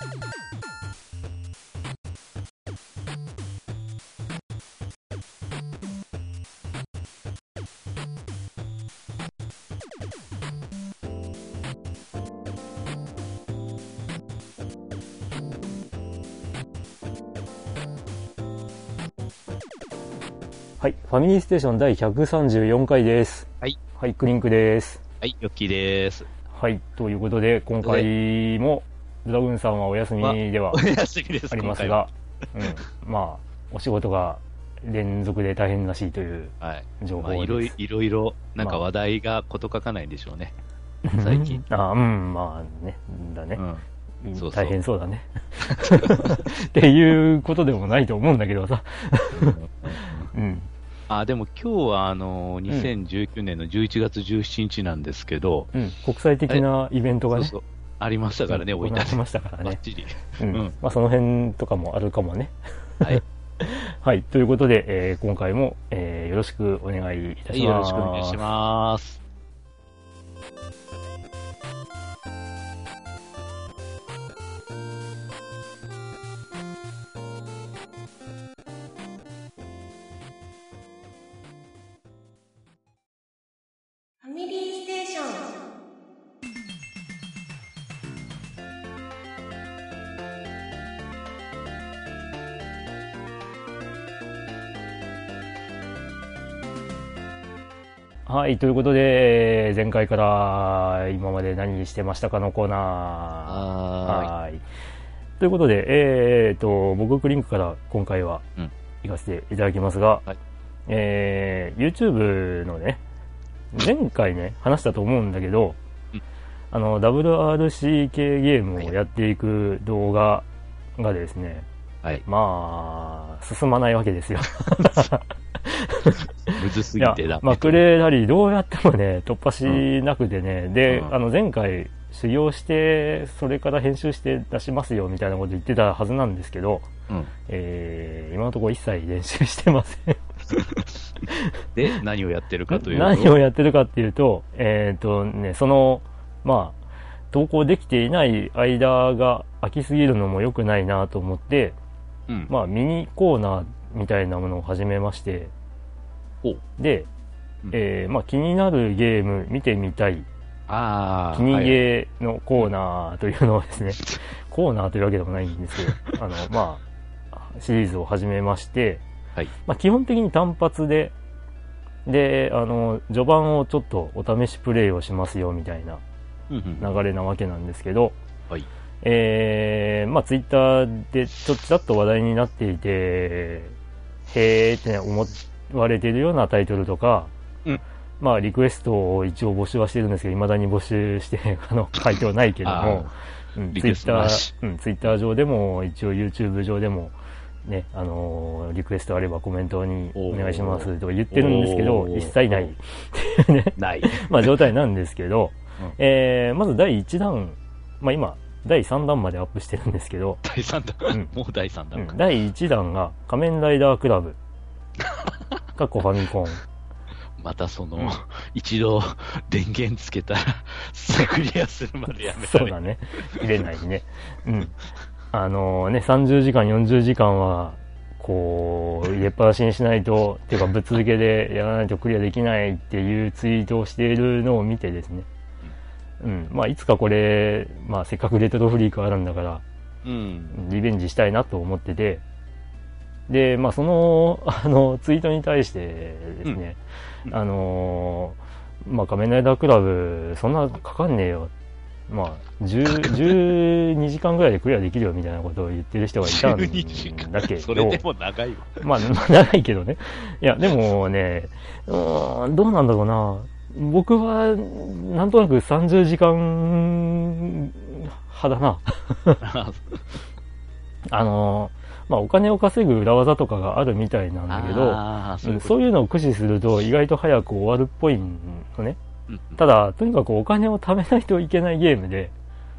はい。ファミリーステーション第134回です。はい。はい、クリンクです。はい、ヨッキーです。はい。ということで、今回も、ドラグーンさんはお休みではあります今が、うん。まあ、お仕事が連続で大変らしいという情報です。いろいろ、いろいろ、なんかまあ話題がこと書かないんでしょうね。最近。あうん、まあね、だねう。ん。そうそう大変そうだね。っていうことでもないと思うんだけどさ。うん。あ、でも今日はあの、2019年の11月17日なんですけど、うん。国際的なイベントがね、そうそう。ありましたからね、うん置いてあ行われましたからねまあその辺とかもあるかもね。はい。はい。ということで、えー今回も、えーよろしくお願いいたします。はい、よろしくお願いします。はい。ということで、えー前回から今まで何してましたかのコーナー。ははい。ということで、えーと、僕クリンクから今回はうん行かせていただきますが、はいえー YouTube のね、前回ね、話したと思うんだけど、うんあの、WRC 系ゲームをやっていく動画がですね、はい。まあ、進まないわけですよ。むずすぎてだ。、まあ、クレーラリーどうやってもね、突破しなくてね、で、うんあの、前回修行して、それから編集して出しますよ、みたいなこと言ってたはずなんですけど、うん。えー、今のところ一切練習してません。で、何をやってるかというと？何をやってるかっていうと、えっ、とね、その、まあ、投稿できていない間が空きすぎるのも良くないなと思って、うん。まあ、ミニコーナーみたいなものを始めまして、で、うんえーまあ、気になるゲーム見てみたい、ああ。気にはいゲーのコーナーというのをですね、コーナーというわけでもないんですけど、あの、まあ、シリーズを始めまして、はい。まあ、基本的に単発で、で、あの、序盤をちょっとお試しプレイをしますよみたいな流れなわけなんですけど、はい。えー、まあ、ツイッターでちょっちらっと話題になっていて、へーってね思われているようなタイトルとか、うん。まあ、リクエストを一応募集はしてるんですけど、未だに募集して、あの、書いてはないけども、うん、ツイッター、うん、ツイッター上でも、一応 YouTube 上でも、ね、あのーリクエストあればコメントにお願いしますとか言ってるんですけど一切ない。っていうね、ない。まあ状態なんですけど、うん。えー、まず第1弾、まあ今、第3弾までアップしてるんですけど、第3弾？うんもう第3弾か。うん第1弾が仮面ライダークラブ。かっこファミコン。またその、うん一度電源つけたら、すぐクリアするまでやめたそうだね。入れないね。うん。あのね、30時間、40時間は、こう、入れっぱなしにしないと、っていうか、ぶっ続けでやらないとクリアできないっていうツイートをしているのを見てですね。うん。まあ、いつかこれ、まあ、せっかくレトロフリークあるんだから、うん。リベンジしたいなと思ってて、で、まあ、その、あの、ツイートに対してですね、うんあのーまあ、仮面ライダークラブ、そんなかかんねえよ。まあ、10 12 時間ぐらいでクリアできるよみたいなことを言ってる人がいたん12時間だけど、それでも長いわ。まあ、まあ長いけどね。いや、でもね、うーん、どうなんだろうな。僕は、なんとなく30時間派だな。あのーまあ、お金を稼ぐ裏技とかがあるみたいなんだけど、うそういうのを駆使すると意外と早く終わるっぽいのね。うんただ、とにかくお金を貯めないといけないゲームで、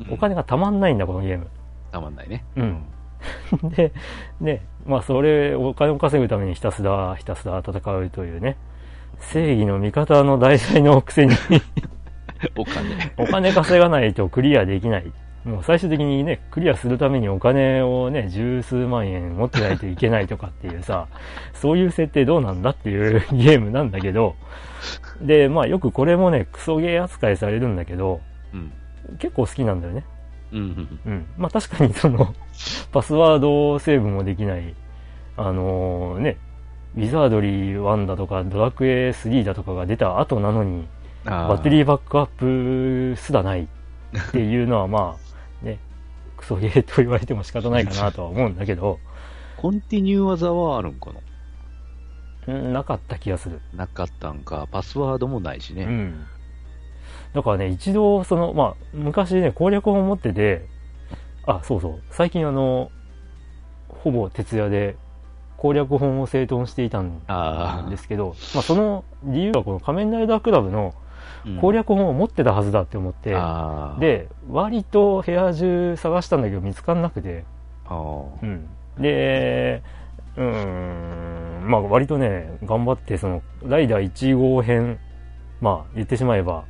うんお金が貯まんないんだ、このゲーム。たまんないね。うん。で、ね、まあそれ、お金を稼ぐためにひたすら、ひたすら戦うというね、正義の味方の題材のくせにお金。お金稼がないとクリアできない。もう最終的にね、クリアするためにお金をね、十数万円持ってないといけないとかっていうさ、そういう設定どうなんだっていう ゲームなんだけど、で、まあよくこれもね、クソゲー扱いされるんだけど、うん。結構好きなんだよね。うんうん。うん。まあ確かにその、パスワードセーブもできない、あのね、ウィザードリー1だとか、ドラクエ3だとかが出た後なのに、あバッテリーバックアップすらないっていうのは まあ、ね、クソゲーと言われても仕方ないかなとは思うんだけど、コンティニュー技はあるんかな？うんなかった気がする。なかったんか。パスワードもないしね。うん。だからね、一度、その、まあ、昔ね、攻略本持ってて、あ、そうそう、最近あの、ほぼ徹夜で攻略本を整頓していたん。ですけど、まあ、その理由はこの仮面ライダークラブのうん攻略本を持ってたはずだって思って、ああ。、で、割と部屋中探したんだけど見つかんなくて。うん。で、うーん、まあ割とね、頑張ってその、ライダー1号編、まあ言ってしまえば、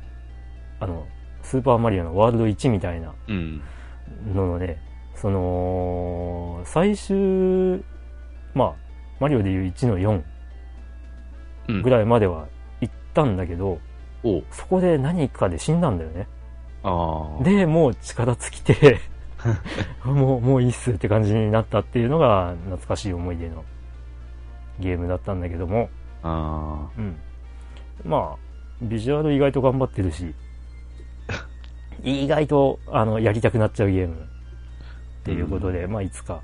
あの、スーパーマリオのワールド1みたいなうん。ののね、その、最終、まあ、マリオでいう1の4うんぐらいまでは行ったんだけど、おうそこで何かで死んだんだよね。ああ。で、もう力尽きて、もう、もういいっすって感じになったっていうのが懐かしい思い出のゲームだったんだけども、あうん。まあ、ビジュアル意外と頑張ってるし、意外と、あの、やりたくなっちゃうゲームっていうことで、まあ、いつか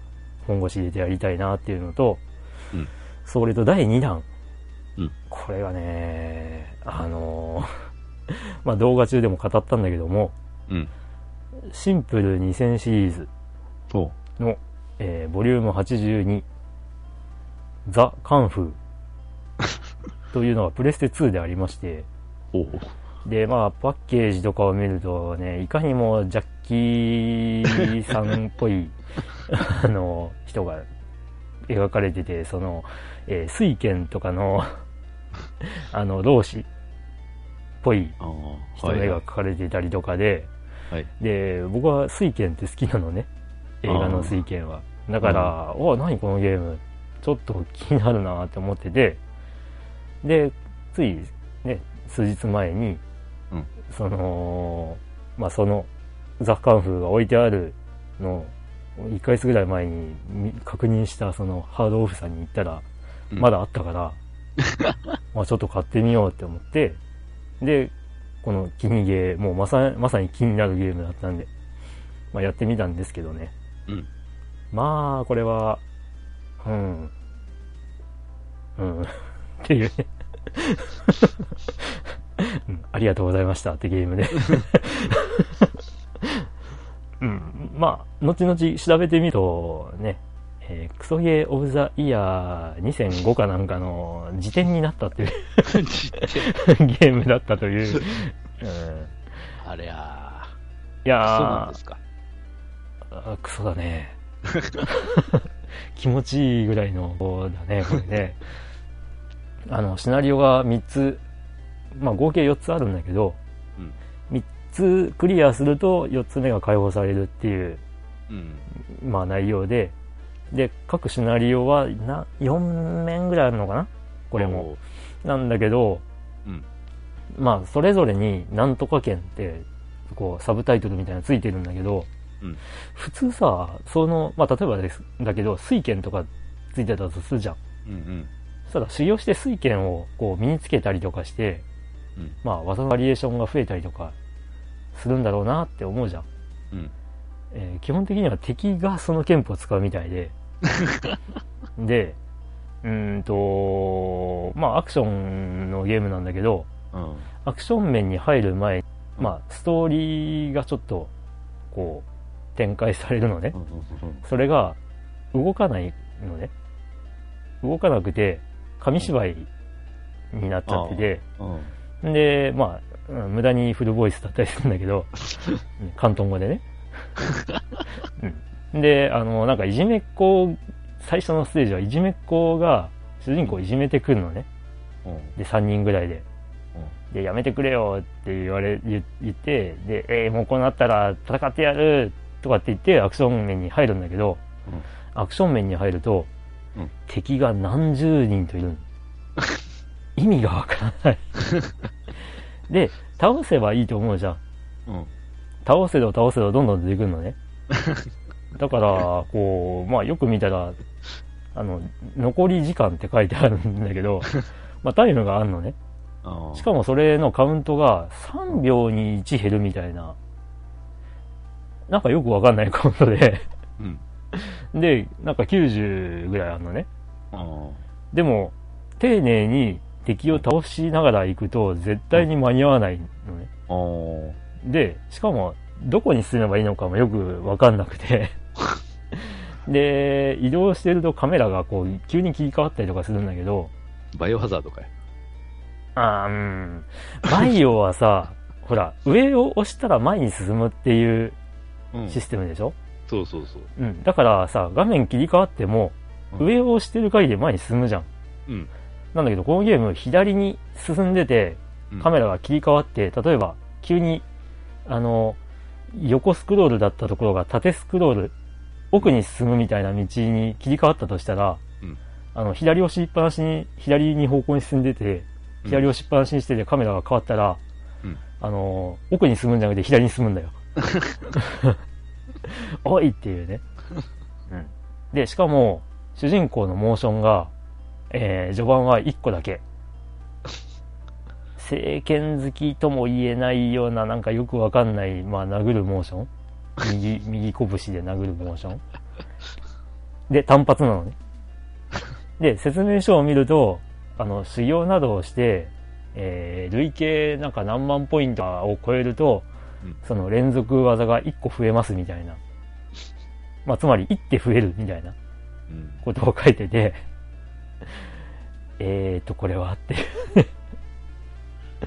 本腰入れてやりたいなっていうのと、うんそれと第2弾。うんこれがね、あの まあ動画中でも語ったんだけども、あ。うん。シンプル2000シリーズの、えーボリューム82、ザ・カンフー というのがプレステ2でありまして、で、まあ、パッケージとかを見るとね、いかにもジャッキーさんっぽい、あの、人が描かれてて、その、えー水剣とかの、あの、老子っぽい。人の絵が描かれていたりとかで、はい。で、僕は水剣って好きなのね。映画の水剣は。だから、お何このゲーム。ちょっと気になるなって思ってて、で、ついね、数日前に、うんその、まあ、その、ザ・カンフーが置いてあるのを、1ヶ月ぐらい前にみ確認したそのハードオフさんに行ったら、うんまだあったから、まあちょっと買ってみようって思って、で、この気にゲー、もうまさまさに気になるゲームだったんで、まあやってみたんですけどね。うん。まあ、これは、うん。うん。っていうね。うんありがとうございましたってゲームで。うん。まあ、後々調べてみると、ね、えークソゲーオブザイヤー2005かなんかの辞典になったっていうゲームだったという。うん、あれやいやー。そうーなんですか？あクソだね。気持ちいいぐらいの子だね、これね。あの、シナリオが3つ、まあ合計4つあるんだけど、うん3つクリアすると4つ目が解放されるっていう、うん。まあ内容で、で、各シナリオはな4面ぐらいあるのかな？これも。なんだけど、うんまあそれぞれになんとか剣って、こうサブタイトルみたいなのついてるんだけど、うん普通さ、その、まあ例えばです、だけど、水剣とかついてたとするじゃん。うんうん。そしたら修行して水剣をこう身につけたりとかして、うんまあ技のバリエーションが増えたりとかするんだろうなって思うじゃん。うん。えー基本的には敵がその剣譜を使うみたいで、で、うーんと、まあアクションのゲームなんだけど、うん。アクション面に入る前、まあストーリーがちょっと、こう、展開されるのね。それが動かないのね。動かなくて、紙芝居になっちゃってて、うん。で、まあ、うん無駄にフルボイスだったりするんだけど、うん関東語でね。うん、で、あの、なんかいじめっ子、最初のステージはいじめっ子が主人公をいじめてくるのね。うん。で、3人ぐらいで。で、やめてくれよって言われ、言言って、で、えーもうこうなったら戦ってやるとかって言ってアクション面に入るんだけど、アクション面に入ると、うん敵が何十人といるの 意味がわからない。で、倒せばいいと思うじゃん。うん。倒せど倒せどどんどん出てくるのね。だから、こう、まあよく見たら、あの、残り時間って書いてあるんだけど、まあタイムがあるのね。しかもそれのカウントが3秒に1減るみたいな、なんかよくわかんないカウントで、うん。で、なんか90ぐらいあるのね。でも、丁寧に敵を倒しながら行くと絶対に間に合わないのね。あで、しかも、どこに進めばいいのかもよくわかんなくて。で、移動してるとカメラがこう、急に切り替わったりとかするんだけど、あ。バイオハザードかい。あーうん。バイオはさ、ほら、上を押したら前に進むっていううんシステムでしょ、そうそうそう。うん、だからさ、画面切り替わっても、うん上を押してる限り前に進むじゃん。うん。なんだけど、このゲーム、左に進んでて、うんカメラが切り替わって、例えば、急に、あの、横スクロールだったところが縦スクロール、奥に進むみたいな道に切り替わったとしたら、うんあの、左押しっぱなしに、左に方向に進んでて、左押しっぱなしにしててカメラが変わったら、うんあの、奥に進むんじゃなくて左に進むんだよ。おいっていうね。うん。で、しかも、主人公のモーションが、えー、序盤は1個だけ。聖剣好きとも言えないような、なんかよくわかんない、まあ、殴るモーション右、右拳で殴るモーションで、単発なのね。で、説明書を見ると、あの、修行などをして、えー、累計なんか何万ポイントを超えると、うんその連続技が1個増えますみたいな。まあ、つまり1手増えるみたいなうん。ことを書いてて、えーと、これはって。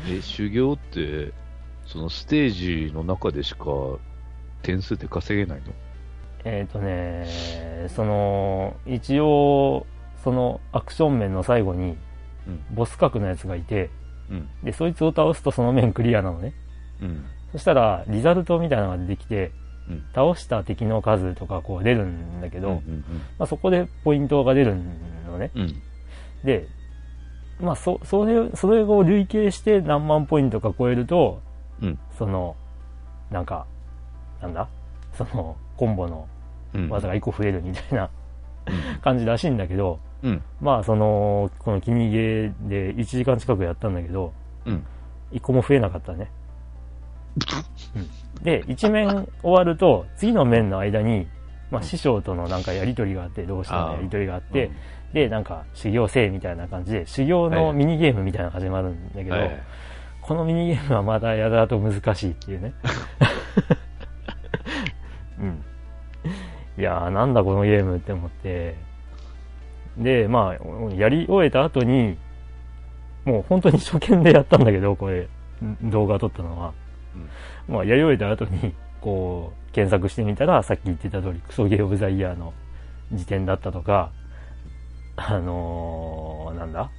え、修行って、そのステージの中でしか点数って稼げないの？えーとね、その、一応、そのアクション面の最後に、うんボス格のやつがいて、うん。で、そいつを倒すとその面クリアなのね。うん。そしたら、リザルトみたいなのが出てきて、うん倒した敵の数とかこう出るんだけど、まあ、そこでポイントが出るのね。で、まあ、そ、それ、それを累計して何万ポイントか超えると、うんその、なんか、なんだ？その、コンボのうん。技が1個増えるみたいなうん。感じらしいんだけど、うん。まあ、その、このキニゲーで1時間近くやったんだけど、うん。1個も増えなかったね。うん、で、1面終わると、次の面の間に、まあ、師匠とのなんかやりとりがあって、どうしてのやりとりがあって、で、なんか修行せえみたいな感じで、修行のミニゲームみたいなのが始まるんだけど、はいこのミニゲームはまだやだと難しいっていうね。うん。いやー、なんだこのゲームって思って。で、まあ、やり終えた後に、もう本当に初見でやったんだけど、これ、動画撮ったのは。まあ、やり終えた後に、こう、検索してみたら、さっき言ってた通り、クソゲーオブザイヤーの時点だったとか、あのー、なんだ？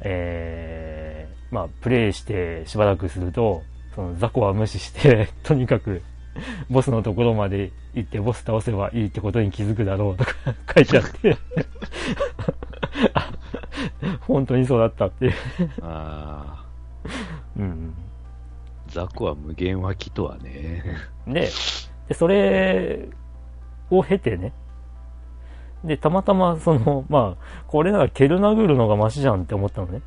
えー、まあ、プレイしてしばらくすると、その雑魚は無視して、とにかく、ボスのところまで行ってボス倒せばいいってことに気づくだろうとか 書いてあってあ 本当にそうだったっていう。ああ、うん。雑魚は無限脇とはね。で、でそれを経てね、で、たまたま、その、まあ、これならケルナグルのがマシじゃんって思ったのね。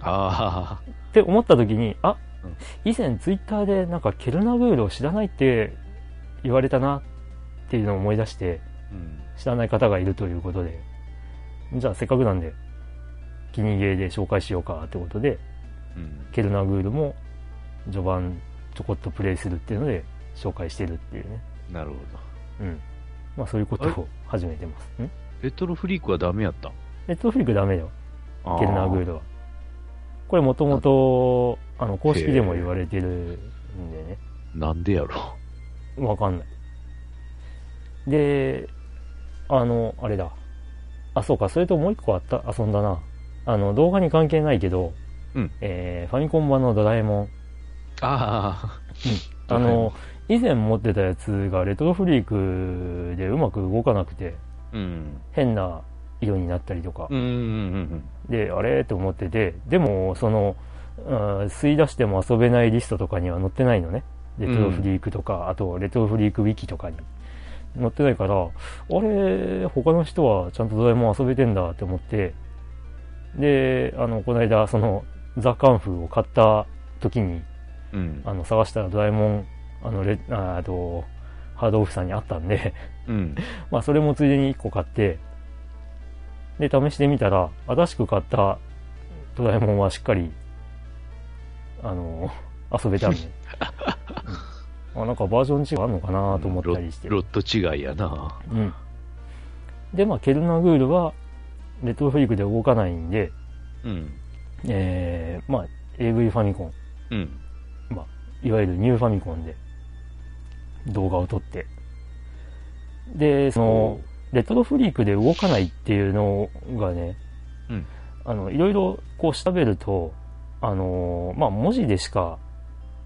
あって思った時に、あうん、以前ツイッターでなんかケルナグールを知らないって言われたなっていうのを思い出して。知らない方がいるということで、じゃあせっかくなんで、気にゲーで紹介しようかってことで、うん。ケルナグールも序盤ちょこっとプレイするっていうので紹介してるっていうね。なるほど。うん。まあそういうことを始めてます。ん？レトロフリークはダメやったネットフリックダメだよ。あケルナグールは。これもともと、あの、公式でも言われてるんでね。なんでやろ？わかんない。で、あの、あれだ。あ、そうか、それともう一個あった、遊んだな。あの、動画に関係ないけど、うんえーファミコン版のドラえもん。ああの、以前持ってたやつがレトロフリークでうまく動かなくて、あ、うん。変な色になったりとかうん、うん、うんで、あれ？と思ってて、でも、その、うん吸い出しても遊べないリストとかには載ってないのね。レトロフリークとか、あと、レトロフリークウィキとかに載ってないから、あれ、他の人はちゃんとドラえもん遊べてんだって思って、で、あの、この間、その、ザ・カンフーを買った時に、うん。うん。あの、探したらドラえもん、あの、レああと、ハードオフさんにあったんで、うん。まあ、それもついでに1個買って、で、試してみたら、新しく買ったドラえもんはしっかり、あの、遊べたんで。うんあなんかバージョン違いあるのかなと思ったりして。ロロット違いやな。うん。で、まあ、ケルナグールは、レトロフリークで動かないんで、うん。えー、まあ、AV ファミコン、うん。いわゆるニューファミコンで動画を撮って。で、その、レトロフリークで動かないっていうのがね、うんあの、いろいろこう調べると、あのーまあ、文字でしか、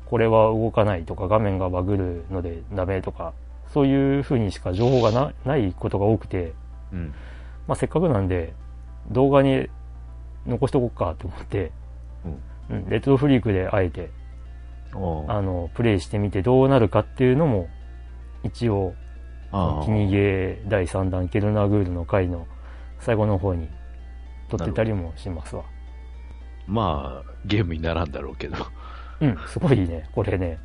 これは動かないとか、画面がバグるのでダメとか、そういう風にしか情報がなないことが多くて、うん。まあ、せっかくなんで、動画に残しとこうかと思って、うん、レトロフリークであえて、おあの、プレイしてみてどうなるかっていうのも、一応、あキニゲー第3弾ケルナグールの回の最後の方に撮ってたりもしますわ。まあ、ゲームにならんだろうけど。うん、すごいね、これね。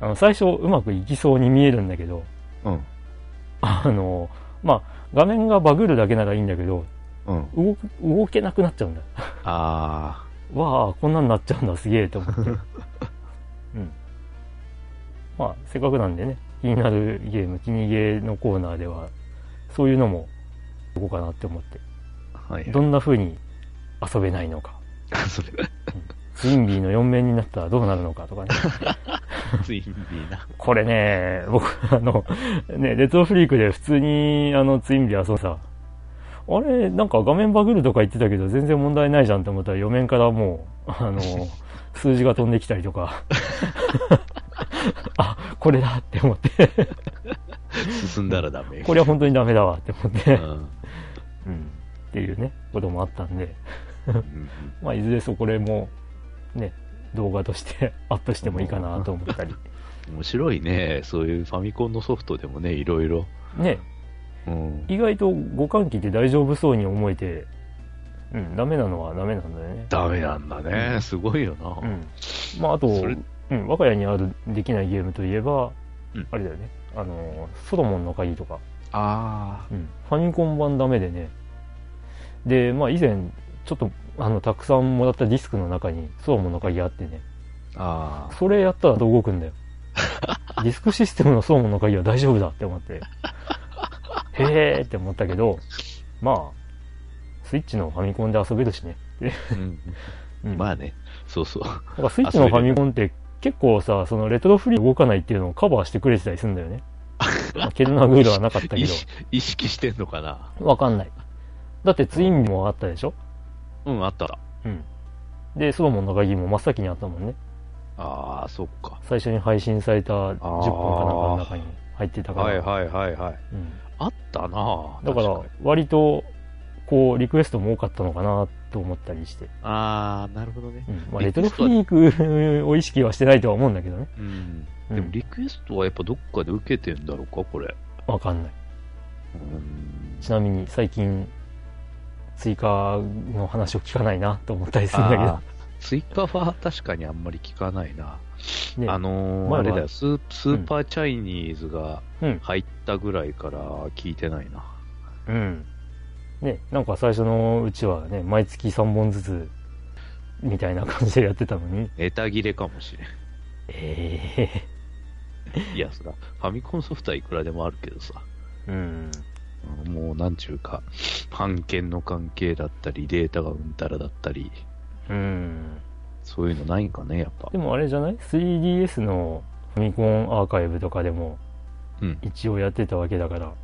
あの、最初うまくいきそうに見えるんだけど、うん。あの、まあ、画面がバグるだけならいいんだけど、うん。動く、動けなくなっちゃうんだ。あわあ、こんなんなっちゃうんだ、すげえと思って。うん。まあ、せっかくなんでね、気になるゲーム、気にゲーのコーナーでは、そういうのも、どこうかなって思って。あ。はい。どんな風に遊べないのか。それ、ツインビーの4面になったらどうなるのかとかね。ツインビーな。これね、僕、あの、ね、レトロフリークで普通に、あの、ツインビー遊んでさ、あれ、なんか画面バグるとか言ってたけど、全然問題ないじゃんって思ったら、4面からもう、あの、数字が飛んできたりとか、あ、これだって思って、進んだらダメ。これは本当にダメだわって思って、うん。うん、っていうね、こともあったんで、うん まあ、いずれそこれも、ね、動画としてアップしてもいいかなと思ったり。面白いね。そういうファミコンのソフトでもね、いろいろ。ね、うん。意外と互換機って大丈夫そうに思えて、うん、ダメなのはダメなんだよね。ダメなんだね。すごいよな。うん。まあ、あと、うん、我が家にあるできないゲームといえば、うんあれだよね。あの、ソロモンの鍵とか、あうん、ファミコン版ダメでね。で、まあ以前、ちょっと、あの、たくさんもらったディスクの中にソロモンの鍵あってね。あ。ああ。それやったらどう動くんだよ。ディスクシステムのソロモンの鍵は大丈夫だって思って。へーって思ったけど、まあ、スイッチのファミコンで遊べるしね。うん。うん、まあね。そうそう。なんかスイッチのファミコンって結構さ、そのレトロフリー動かないっていうのをカバーしてくれてたりするんだよね。まあケルナグールはなかったけ意識意識してんのかな？ど、わかんない。だってツインビもあったでしょ？うん、あった。うん。で、ソロモンの鍵も真っ先にあったもんね。ああ、そっか。最初に配信された10分かなんかの中に入ってたから。はいはいはいはい。うん。あったなだから割と、こう、リクエストも多かったのかなと思ったりして。ああ、なるほどねう。ん。まあ、レトロフリークを意識はしてないとは思うんだけどね。うん。うんでもリクエストはやっぱどっかで受けてんだろうか、これ。わかんない。うん。ちなみに最近、追加の話を聞かないなと思ったりするんだけど追加は確かにあんまり聞かないな。ね、あのー、前はあれだよスー、スーパーチャイニーズがうん。入ったぐらいから聞いてないな。うん。ね、なんか最初のうちはね、毎月3本ずつ、みたいな感じでやってたのに。ネタ切れかもしれん。えいや、そら、ファミコンソフトはいくらでもあるけどさ。えうん。もう、なんちゅうか、版権の関係だったり、データがうんたらだったり、うん。そういうのないんかね、やっぱで。もあれじゃない ?3DS のファミコンアーカイブとかでもうん。一応やってたわけだから、ああ。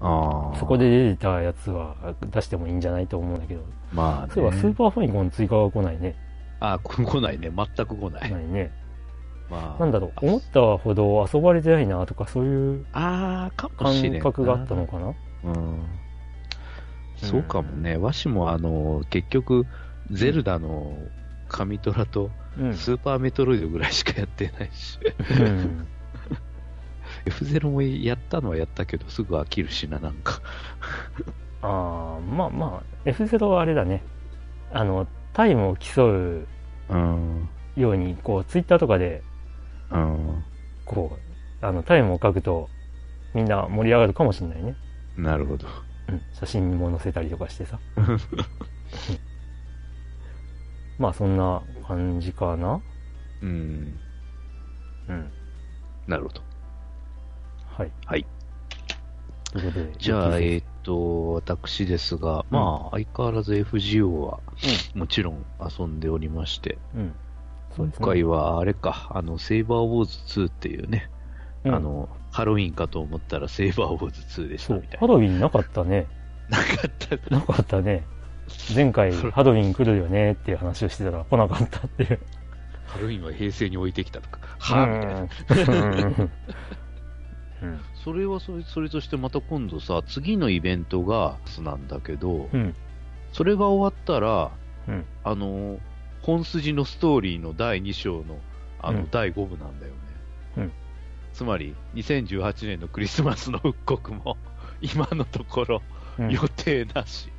そこで出てたやつは出してもいいんじゃないと思うんだけど。まあ、ね、そういえばスーパーファミコン追加が来ないね。あ、こ来ないね。全く来ない。ないね。まあ、なんだろう、思ったほど遊ばれてないなとか、そういう感覚があったのかなうん。そうかもね。わしもあの、結局、ゼルダの神トラとうん。スーパーメトロイドぐらいしかやってないし、うん。F0 もやったのはやったけど、すぐ飽きるしな、なんか。ああ、まあまあ、F0 はあれだね。あの、タイムを競ううん。ように、こう、ツイッターとかで、うん。こう、あの、タイムを書くと、みんな盛り上がるかもしれないね。なるほど。うん。写真にも載せたりとかしてさ。う んまあ、そんな感じかな。うん。うん。なるほど。はい。はい。ということで。じゃあ、ええーっと、私ですが、まあ、相変わらず FGO は、もちろん遊んでおりまして、うん。そうですね今回はあれか、あの、セイバーウォーズ2っていうね、うんあの、ハロウィンかと思ったらセイバーウォーズ2でしたそうみたいな。ハロウィンなかったね。なかった。なかったね。前回ハロウィン来るよねっていう話をしてたら来なかったっていう。ハロウィンは平成に置いてきたとか、はぁみたいな。うんうんそれはそれそれとしてまた今度さ、次のイベントがなんだけど、うん。それが終わったら、うんあの、本筋のストーリーの第2章の、あの、うん第5部なんだよね。うんつまり、2018年のクリスマスの復刻も、今のところうん予定なし。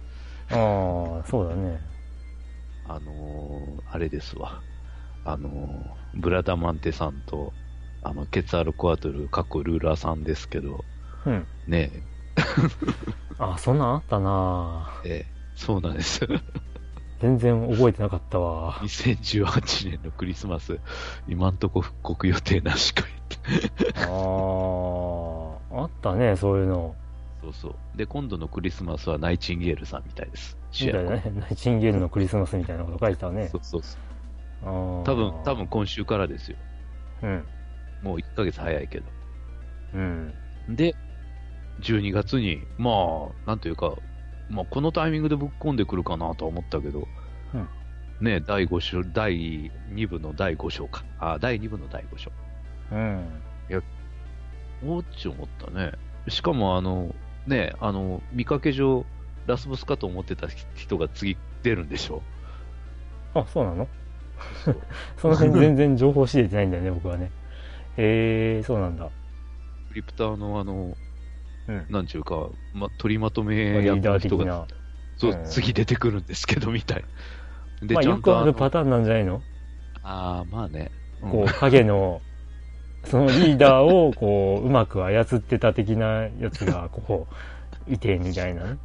ああ、そうだね。あのーあれですわ。あのーブラダマンテさんと、あの、ケツアルコアトル、過去ルーラーさんですけど、うん。ねあ、そんなんあったなえ、ええそうなんです。全然覚えてなかったわ。2018年のクリスマス、今んとこ復刻予定なしか言って。ああ、あったね、そういうの。そうそう。で、今度のクリスマスはナイチンゲールさんみたいです。みたいなね。ナイチンゲールのクリスマスみたいなこと書いてたねそ。うそうそう。多分、多分。今週からですよ。うん。もう1ヶ月早いけど。うん。で、12月に、まあ、なんというか、まあ、このタイミングでぶっ込んでくるかなとは思ったけど、うんね、第5章、第2部の第5章か。あ、第2部の第5章。うん。おーっち思ったね。しかも、あの、ね、あの、見かけ上、ラスボスかと思ってた人が次出るんでしょあ、そうなの？そ の辺全然情報知れてないんだよね、僕はね。へえー、そうなんだ。クリプターのあの、うん。なんちゅうか、ま、取りまとめリーダ役の人が、ー的な。そう、うん次出てくるんですけど、みたい。で、まあ、よくあるパターンなんじゃないの？ああ、まあね。うんこう、影の、そのリーダーを、こう、うまく操ってた的なやつが、こう、いて、みたいなね。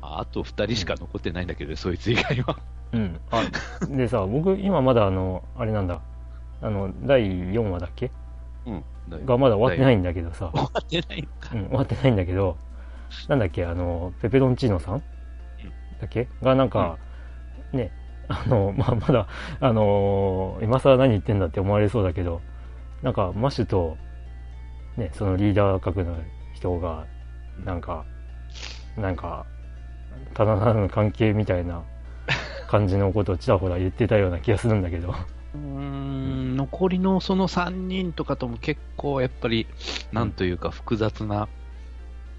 ああと二人しか残ってないんだけど、そいつ以外は。うん。あ、でさ、僕、今まだあの、あれなんだ。あの、第4話だっけ？うん。がまだ終わってないんんだけどさ。終わってない。うん、終わってないんだけど、なんだっけ、あの、ペペロンチーノさん？だっけ？がなんか、ね、あの、まあ、まだ、あのー今更何言ってんだって思われそうだけど、なんか、マッシュと、ね、そのリーダー格の人が、なんか、なんか、ただならぬ関係みたいな感じのことをちらほら言ってたような気がするんだけど。うーん、残りのその3人とかとも結構やっぱり、なんというか複雑な、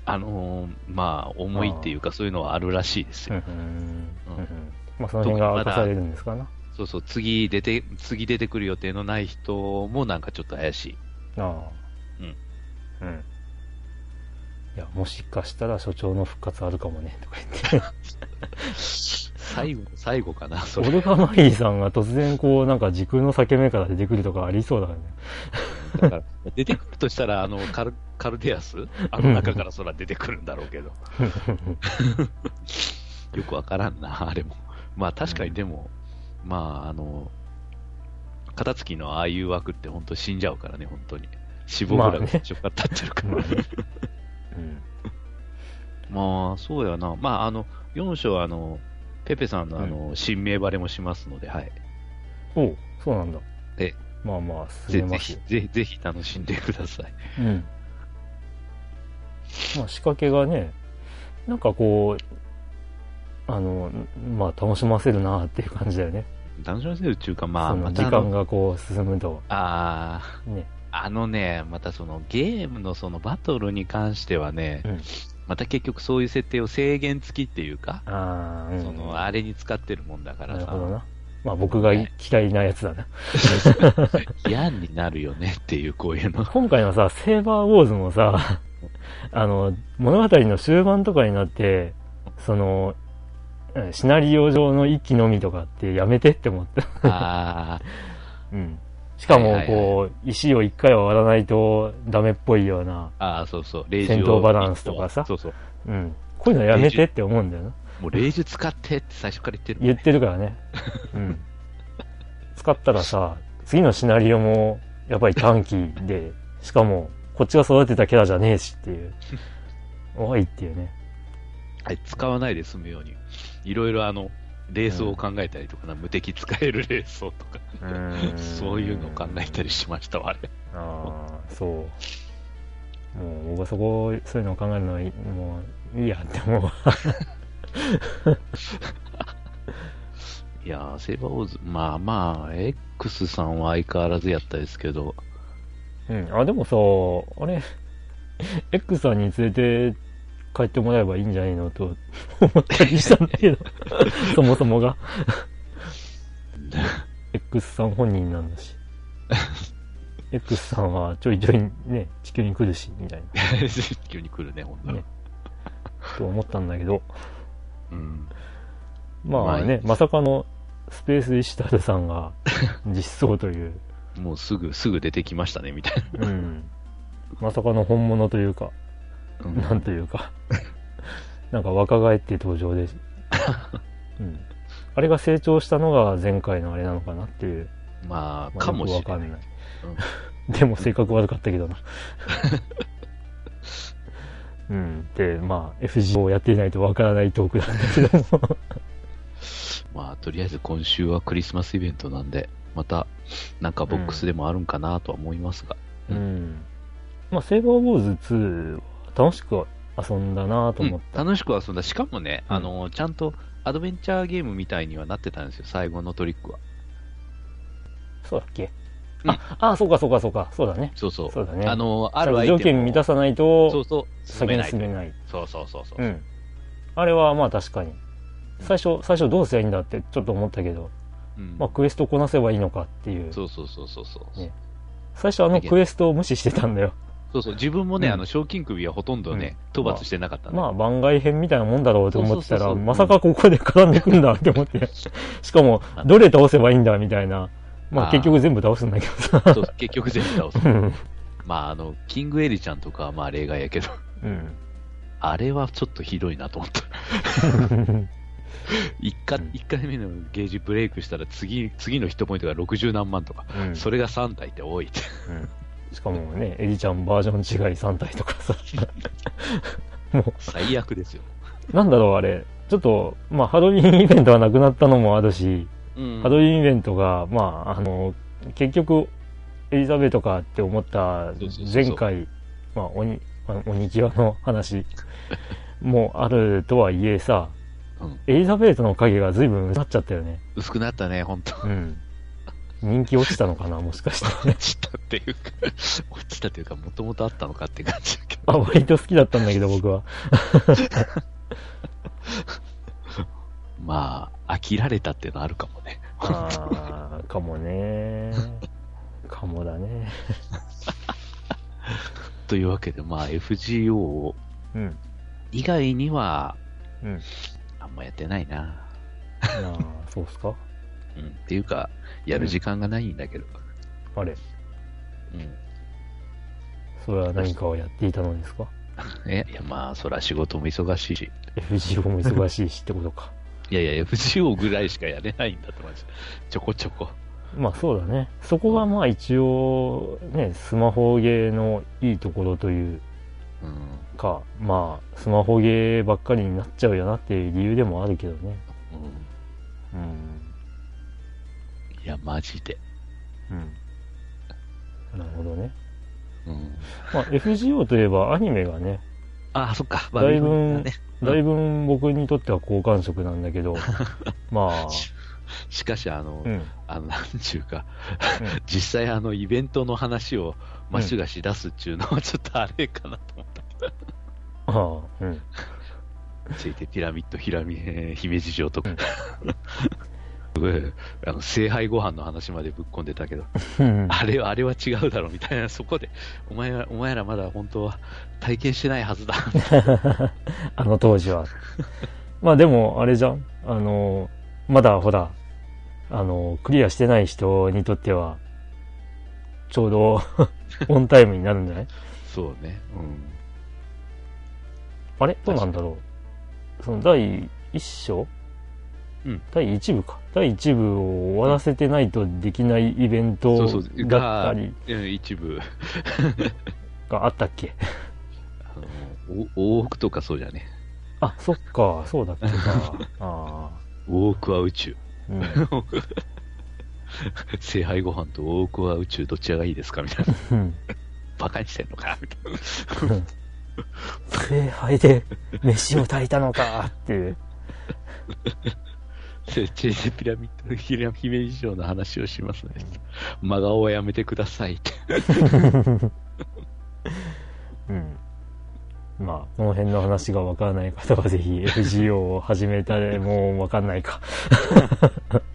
あのーまあ、思いっていうかそういうのはあるらしいですよ。まあ、その辺が明かされるんですかな。そうそう、次出て、次出てくる予定のない人もなんかちょっと怪しい。ああ。うん。うん。いや、もしかしたら所長の復活あるかもね、とか言って。最後の最後かな、それ。オルガマリーさんが突然こう、なんか時空の裂け目から出てくるとかありそうだね。だから、出てくるとしたら、あの、カル、カルデアス？あの中から空出てくるんだろうけど。よくわからんな、あれも。まあ確かにでも、まああの、片付きのああいう枠って本当死んじゃうからね、本当に。死亡ぐらいがまあね最初から立ってるから。まあねうん。まあ、そうやな。まあ、あの、4章は、あの、ペペさんの、あの、新名バレもしますので、はい。おうそうなんだ。えまあまあ、進ぜぜますよ。、ぜひ、ぜひ楽しんでください。うん。まあ仕掛けがね、なんかこう、あの、まあ楽しませるなっていう感じだよね。楽しませるっていうか、まあ、そのまたあの時間がこう進むと、あーね。あのね、またそのゲームのそのバトルに関してはね、うん。また結局そういう設定を制限付きっていうか、ああ、うん。そのあれに使ってるもんだからさ、なるほどな。まあ僕が嫌いなやつだな。嫌になるよねっていう、こういうの。今回のさ、セーバーウォーズもさ、あの、物語の終盤とかになって、その、うんシナリオ上の一気のみとかってやめてって思った。あうん。しかもこう、石を一回は割らないとダメっぽいような、ーあー、そうそう、レ戦闘バランスとかさそうそう。うん。こういうのやめてって思うんだよな。もう霊術使ってって最初から言ってるもん言ってるからね。うん。使ったらさ、次のシナリオも、やっぱり短期で、しかも、こっちが育てたキャラじゃねえしっていう。おいっていうね。はい、使わないで済むように、いろいろあの、レースを考えたりとかな、無敵使えるレースをとか、そういうのを考えたりしましたわ、あれ。ああ、そう。もう、僕はそこ、そういうのを考えるのは、もう、いいやって思うわ。いやー、セーバーウォーズ、まあまあ、X さんは相変わらずやったですけど、うん。あ、でもさ、あれ、X さんに連れて帰ってもらえばいいんじゃないのと 思ったりしたんだけど、そもそもが。X さん本人なんだし。X さんはちょいちょいね、地球に来るし、みたい急に来るね、ほんとな、ね。と思ったんだけど、うん。まあね、まさかのスペースイシタルさんが実装という、もうすぐ、すぐ出てきましたね、みたいうん。まさかの本物というか、な。うんなんというか、なんか若返って登場で、うん。あれが成長したのが前回のあれなのかなっていう。まあ、まあかもしれない。よくわかんない。でも性格悪かったけどな。うん。で、まあ、FG をやっていないとわからないトークなんだけども。まあ、とりあえず今週はクリスマスイベントなんで、また、なんかボックスでもあるんかなとは思いますが。うん。まあ、セーバーウォーズ2は楽しく遊んだなと思った。うん楽しく遊んだ。しかもね、うんあの、ちゃんとアドベンチャーゲームみたいにはなってたんですよ、最後のトリックは。そうだっけ、うんあ、あ、そうかそうかそうか。そうだね。そうそう。そうだねあの、ある条件満たさないと、そうそう、進先にめないと進めない。そうそうそうそう。うん。あれはまあ確かに。最初、最初どうすりゃいいんだってちょっと思ったけど、うんまあクエストこなせばいいのかっていう。そうそうそうそうそう。ね最初あのクエストを無視してたんだよ。そうそう、自分もね、うんあの、賞金首はほとんどね、討伐してなかったね。まあ番外編みたいなもんだろうと思ってたら、まさかここで絡んでくんだって思って。しかも、どれ倒せばいいんだみたいな。まあ結局全部倒すんだけどさ。そう結局全部倒すう。ん。まあ、あの、キングエリちゃんとかはまあ例外やけど、うん。あれはちょっとひどいなと思った。一回うん一回目のゲージブレイクしたら次、次のヒットポイントが60何万とか、うんそれが3体って多いって。うんしかもね、エリちゃんバージョン違い3体とかさ。もう、最悪ですよ。なんだろうあれ。ちょっと、まあハロウィンイベントがなくなったのもあるし、うんハロウィンイベントが、まあ、あの、結局、エリザベートかって思った前回、まあ、鬼、あの鬼際の話 もあるとはいえさ、うんエリザベートの影が随分薄くなっちゃったよね。薄くなったね、本当うん。人気落ちたのかな、もしかして。落ちたっていうか、落ちたというか、もともとあったのかって感じだけあ、ど。割と好きだったんだけど、僕は。まあ、飽きられたっていうのはあるかもね。あー、かもね。かもだね。というわけで、まあ、FGO うん。以外には、うん。あんまやってないな。ああ、そうっすか？うん。っていうか、やる時間がないんだけど。あれ、うん。それは何かをやっていたのですか？え、いや、まあ、そら仕事も忙しいし。?FGO も忙しいしってことか。いやいや、FGO ぐらいしかやれないんだと思います。ちょこちょこ。まあそうだね。そこがまあ一応、ね、スマホゲーのいいところといううん。か、まあ、スマホゲーばっかりになっちゃうよなっていう理由でもあるけどね。うん。うん。いや、マジで。うん。なるほどね。うん。まあ FGO といえばアニメがね、あ、そっか。だいぶだいぶ僕にとっては好感触なんだけど、まあ、しかし、あの、うん。あの、なんちゅうか、うん 実際あの、イベントの話をマッシュがし出すっていうのは ちょっとあれかなと思った。ああ、うん。ついてピラミッド、ひらみ、えー姫路城とか、あの、聖杯ご飯の話までぶっ込んでたけど、うんあれは、あれは違うだろみたいな、そこで、お前は、お前らまだ本当は体験してないはずだ。あの当時は。まあでも、あれじゃん。あの、まだほら、あの、クリアしてない人にとっては、ちょうど オンタイムになるんじゃない？そうね。うん。あれ？どうなんだろう？その第一章？うん第一部か。第一部を終わらせてないとできないイベントそうそうだったりうん一部、があったっけ？あの、お大奥とかそうじゃね。あ、そっか、そうだっけか。あ大奥は宇宙。あ、うん。聖杯ご飯と大奥は宇宙どちらがいいですかみたいな。うんバカにしてんのかみたいな。礼拝で飯を炊いたのかっていう。チェイピラミッドの、ひら姫路城の話をしますね。真顔はやめてくださいって。うん。まあ、この辺の話がわからない方はぜひ FGO を始めたらもうわかんないか。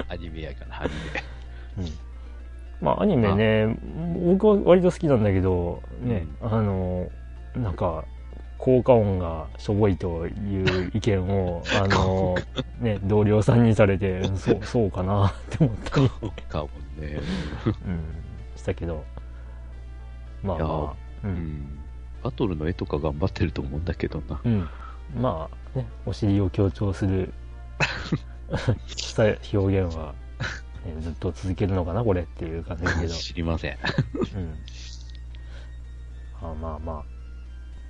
アニメやから、アニメ。うん。まあ、アニメね、僕は割と好きなんだけど、ね、あの、なんか、効果音がしょぼいという意見を、あの、ね、同僚さんにされて、うんそう、そうかなって思ったり、かもね。うん、したけど、まあまあ、う。うんん。バトルの絵とか頑張ってると思うんだけどな。うん。まあ、ね、お尻を強調する さ表現は、ね、ずっと続けるのかな、これっていう感じだけど。知りません。うん。あまあまあ、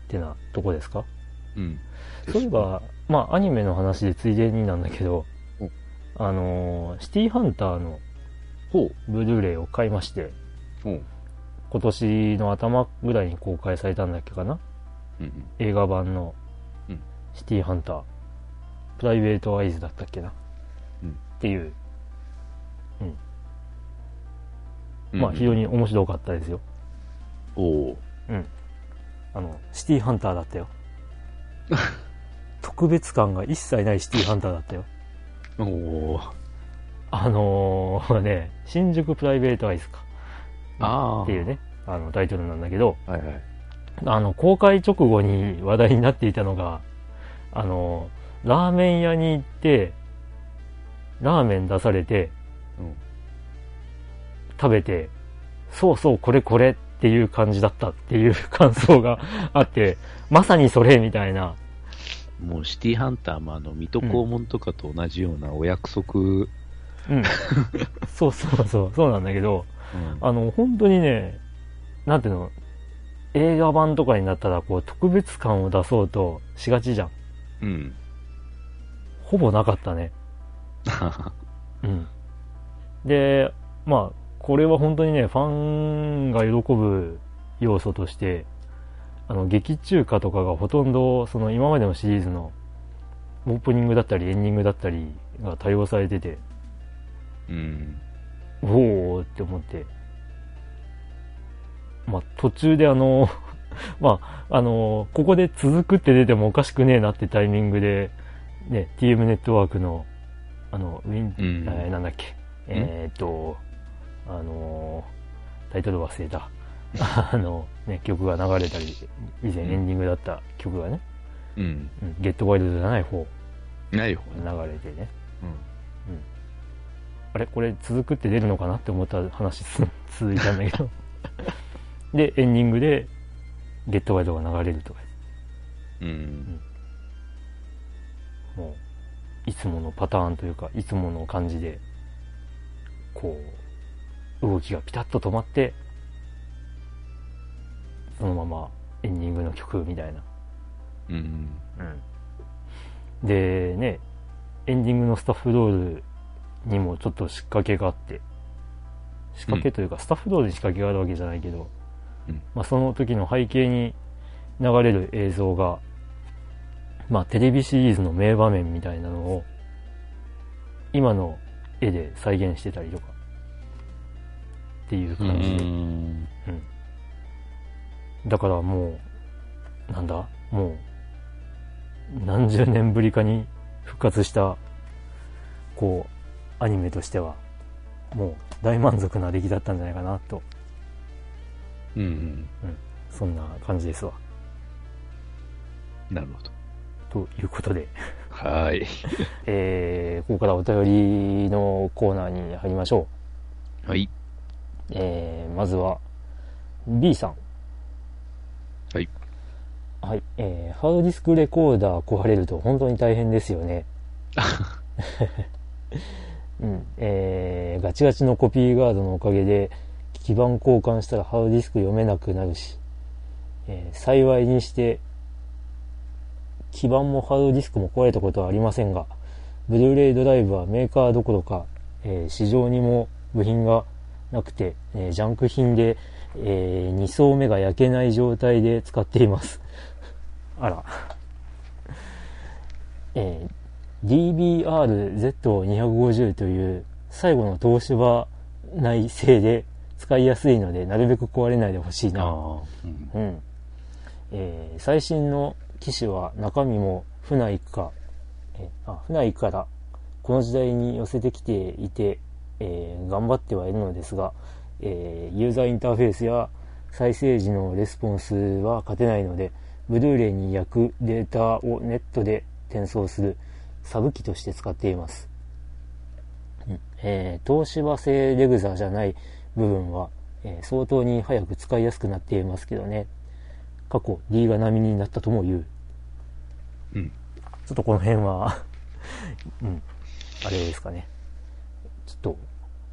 ってなとこですか？うん。そういえば、まあアニメの話でついでになんだけどお、あのーシティハンターの。ブルーレイを買いまして、ほう。今年の頭ぐらいに公開されたんだっけかな？うん映画版のうんシティハンター、プライベートアイズだったっけな、うんっていう、うん。まあ非常に面白かったですよ。おおうん。あの、シティハンターだったよ。特別感が一切ないシティハンターだったよ。おおあのー、ね、新宿プライベートアイズか。ああ。っていうね、あのタイトルなんだけど、はいはい。あの、公開直後に話題になっていたのが、あの、ラーメン屋に行って、ラーメン出されて、うん。食べて、そうそう、これこれっていう感じだったっていう感想があって、まさにそれみたいな、もうシティハンターもあの、水戸黄門とかと同じようなお約束、うん。うん。そうそうそう、そうなんだけど、あの、本当にね、なんていうの、映画版とかになったら、こう、特別感を出そうとしがちじゃん。うん。ほぼなかったね。うん。で、まあ、これは本当にね、ファンが喜ぶ要素として、あの、劇中歌とかがほとんど、その今までのシリーズのオープニングだったりエンディングだったりが対応されてて、うん。おーって思って。まあ、途中であの、まあ、あの、ここで続くって出てもおかしくねえなってタイミングで、ね、TM ネットワークの、あの、ウィン、うんえーなんだっけ、えーっと、あのータイトル忘れた。あの、ね、曲が流れたり、以前エンディングだった曲がね、うん。うん、ゲットワイルドじゃない方、ない方流ね。れてね。うん。あれ？これ続くって出るのかなって思った話す 続いたんだけど。で、エンディングで、ゲットワイドが流れるとか。うん。もう、いつものパターンというか、いつもの感じで、こう、動きがピタッと止まって、そのままエンディングの曲みたいな。うん。うん。で、ね、エンディングのスタッフロールにもちょっと仕掛けがあって、仕掛けというか、スタッフロールに仕掛けがあるわけじゃないけど、うんまあその時の背景に流れる映像が、まあテレビシリーズの名場面みたいなのを、今の絵で再現してたりとかっていうう感じで、ん。だからもうなんだもう何十年ぶりかに復活したこうアニメとしてはもう大満足な出来だったんじゃないかなとうんうん。そんな感じですわなるほど。ということではい。えーここからお便りのコーナーに入りましょはい。う。えーまずは、B さん。はい。はい。えーハードディスクレコーダー壊れると本当に大変ですよね。うん。えーガチガチのコピーガードのおかげで、基板交換したらハードディスク読めなくなるし、えー幸いにして、基板もハードディスクも壊れたことはありませんが、ブルーレイドライブはメーカーどころか、えー市場にも部品がなくて、えージャンク品で、え2層目が焼けない状態で使っています。あら。えー DBR-Z250 という最後の東芝内製で使いやすいので、なるべく壊れないでほしいな。うんうん。えー最新の機種は中身も船井か、えーあ、船井からこの時代に寄せてきていて、えー頑張ってはいるのですが、えーユーザーインターフェースや再生時のレスポンスは勝てないので、ブルーレイに焼くデータをネットで転送するサブ機として使っています。うんえー東芝製レグザじゃない部分は、えー相当に早く使いやすくなっていますけどね。過去 D が波になったとも言う。うん。ちょっとこの辺は、うん、あれですかね。ちょっと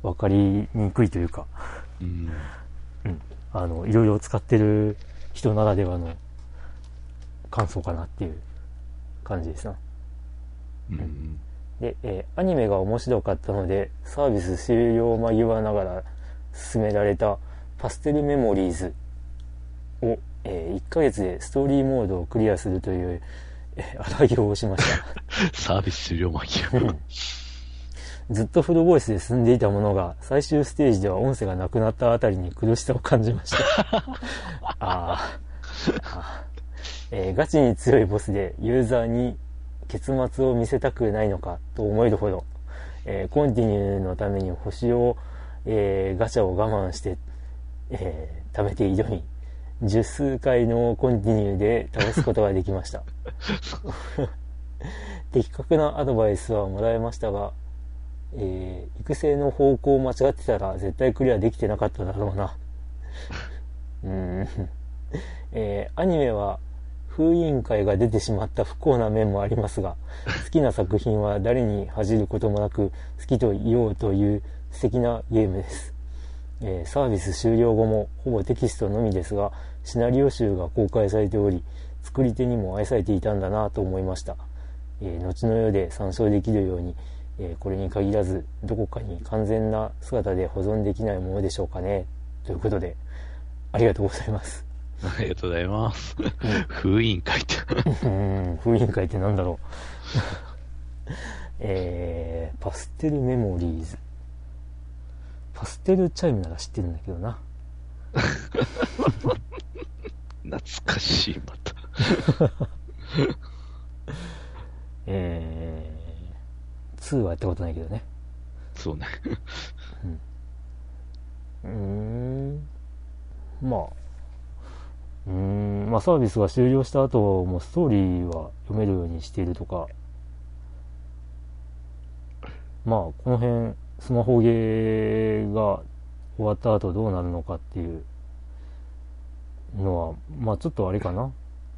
分かりにくいというか、うん。うん、あの、いろいろ使ってる人ならではの感想かなっていう感じですな。うん。で、えーアニメが面白かったので、サービス終了間際ながら進められたパステルメモリーズを、え1ヶ月でストーリーモードをクリアするという、えー荒行をしました。サービス終了間際。ずっとフルボイスで進んでいたものが、最終ステージでは音声がなくなったあたりに苦しさを感じました。あーあー、えーガチに強いボスでユーザーに結末を見せたくないのかと思えるほど、えーコンティニューのために星を、えーガチャを我慢して、えー貯めて挑み、十数回のコンティニューで倒すことができました。的確なアドバイスはもらえましたが、えー育成の方向を間違ってたら絶対クリアできてなかっただろうな。うーん。えーアニメは封印会が出てしまった不幸な面もありますが、好きな作品は誰に恥じることもなく好きと言おうという素敵なゲームです。えーサービス終了後もほぼテキストのみですが、シナリオ集が公開されており、作り手にも愛されていたんだなと思いました。えー後の世で参照できるように、えーこれに限らずどこかに完全な姿で保存できないものでしょうかねということでありがとうございますありがとうございます。封印回って。うん封印回ってなんだろう えー、パステルメモリーズパステルチャイムなら知ってるんだけどな懐かしい、また。えー、2はやったことないけどね。そうね。うーん。まあ。うーん。まあサービスが終了した後もストーリーは読めるようにしているとか。まあこの辺スマホゲーが終わった後どうなるのかっていうのはまあちょっとあれかな。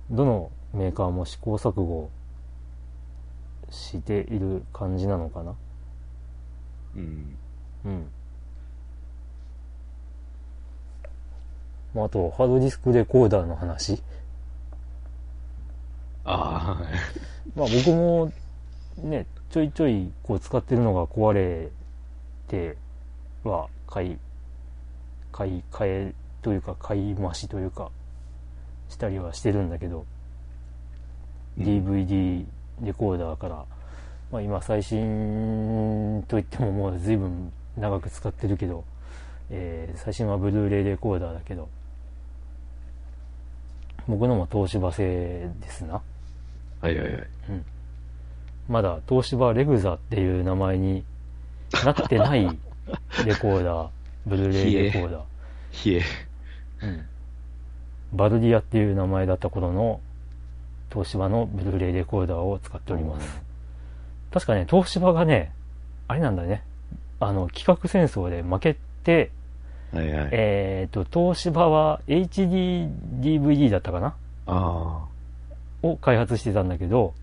どのメーカーも試行錯誤している感じなのかな？うん。うん。まあ、あと、ハードディスクレコーダーの話。ああ、まあ、僕も、ね、ちょいちょい、こう、使ってるのが壊れては、買い、買い替えというか、買い増しというか、したりはしてるんだけど、うん DVD レコーダーから。まあ、今最新といってももう随分長く使ってるけど、えー最新はブルーレイレコーダーだけど。僕のも東芝製ですな。はいはいはい。まだ東芝レグザっていう名前になってない レコーダー。ブルーレイレコーダー。いえ。うん。バルディアっていう名前だった頃の東芝のブルーレイレコーダーを使っております。確かね、東芝がね、あれなんだね、あの、企画戦争で負けて、はいはい。えっ、と、東芝は HDDVD だったかな？あを開発してたんだけど、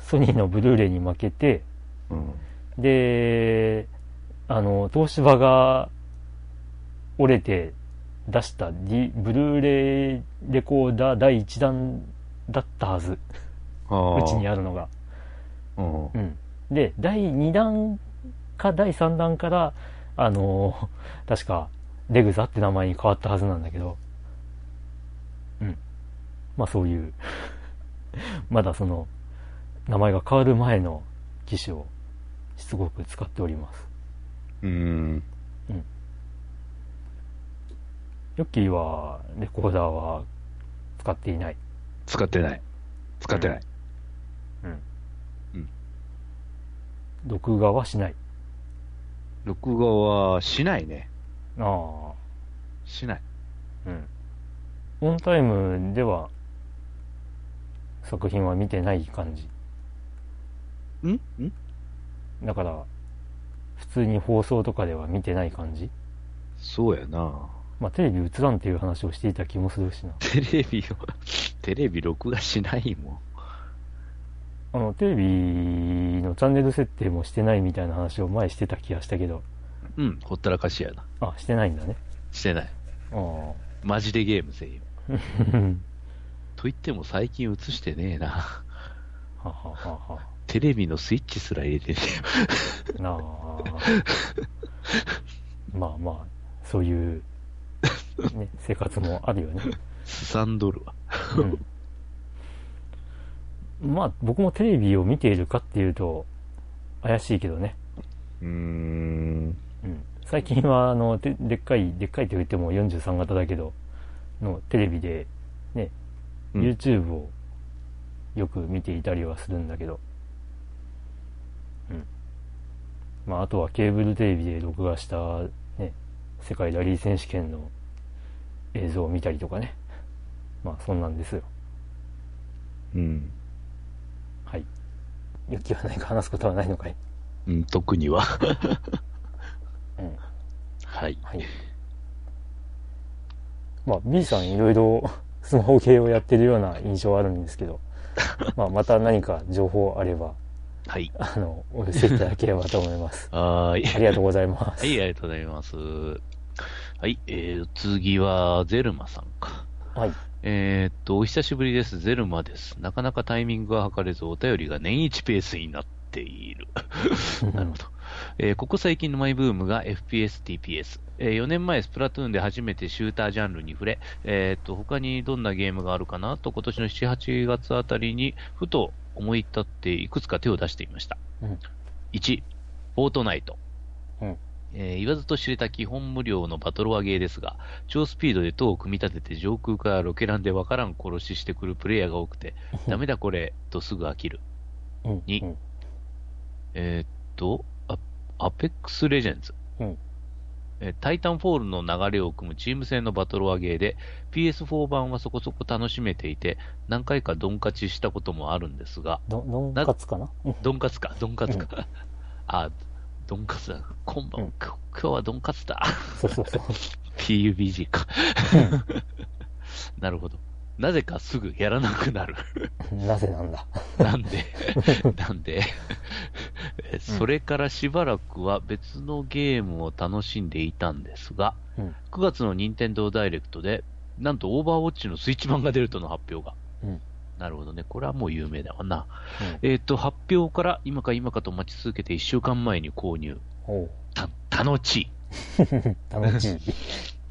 ソニーのブルーレイに負けて、あ。うん。で、あの、東芝が折れて出した D ブルーレイレコーダー第1弾だったはず。うちにあるのが。うん。うん。で、第2弾か第3弾から、あの 確か、レグザって名前に変わったはずなんだけど、うん。まあそういう、まだその、名前が変わる前の機種をしつこく使っております。うん。ヨッキーは、レコーダーは使っていない。使ってない。使ってない。うん。うん。録画はしない。録画はしないね。あしない。あ、うん。オンタイムでは、作品は見てない感じ。ん？ん？だから、普通に放送とかでは見てない感じそうやな。まあ、テレビ映らんっていう話をしていた気もするしな。テレビを、テレビ録画しないもん。あの、テレビのチャンネル設定もしてないみたいな話を前してた気がしたけど、うん、ほったらかしやな。あ、してないんだね。してない。あマジでゲームせえよ。あ。と言っても最近映してねえな。はははは。テレビのスイッチすら入れてねえよ。なあ。まあまあ、そういう、ね、生活もあるよね。すさんどるわ。うん。まあ、僕もテレビを見ているかっていうと、怪しいけどね。うーん。うん。最近は、あの、ででっかい、でっかいと言っても43型だけど、のテレビで、ね、うん YouTube をよく見ていたりはするんだけど、うん。まあ、あとはケーブルテレビで録画した、ね、世界ラリー選手権の映像を見たりとかね。まあ、そんなんですよ。うん。はい。ユキは何か話すことはないのかいうん、特には。うん。はい。はい。まあ、B さんいろいろスマホ系をやってるような印象あるんですけど、まあ、また何か情報あれば、はい。あの、お寄せいただければと思います。はーい。ありがとうございます。はい、ありがとうございます。はい、えー、次は、ゼルマさんか。はい。えーっと、お久しぶりです。ゼルマです。なかなかタイミングが測れず、お便りが年一ペースになっている。なるほど。えーここ最近のマイブームが FPS、TPS。えー4年前、スプラトゥーンで初めてシュータージャンルに触れ、えーっと、他にどんなゲームがあるかなと、今年の7、8月あたりに、ふと思い立っていくつか手を出してみました。うん1、フォートナイト。うんえー言わずと知れた基本無料のバトロワゲーですが、超スピードで塔を組み立てて上空からロケランでわからん殺ししてくるプレイヤーが多くて、ダメだこれ、とすぐ飽きる。うん。にうんえーっと、ア Apex Legends。 Titanfall の流れを汲むチーム戦のバトロワゲーで、PS4 版はそこそこ楽しめていて、何回かドン勝ちしたこともあるんですが、ど、どんかつかな？う んドンカツか、ドンカツか。あ、ドンカツだ。今晩、うん今日はドンカツだ。そうそうそう。PUBG か。なるほど。なぜかすぐやらなくなる。なぜなんだ。なんで、なんで、えそれからしばらくは別のゲームを楽しんでいたんですが、うん9月の任天堂ダイレクトで、なんとオーバーウォッチのスイッチ版が出るとの発表が。うんなるほどね。これはもう有名だわな。うんえっ、と、発表から今か今かと待ち続けて1週間前に購入。た、楽しい。楽しい。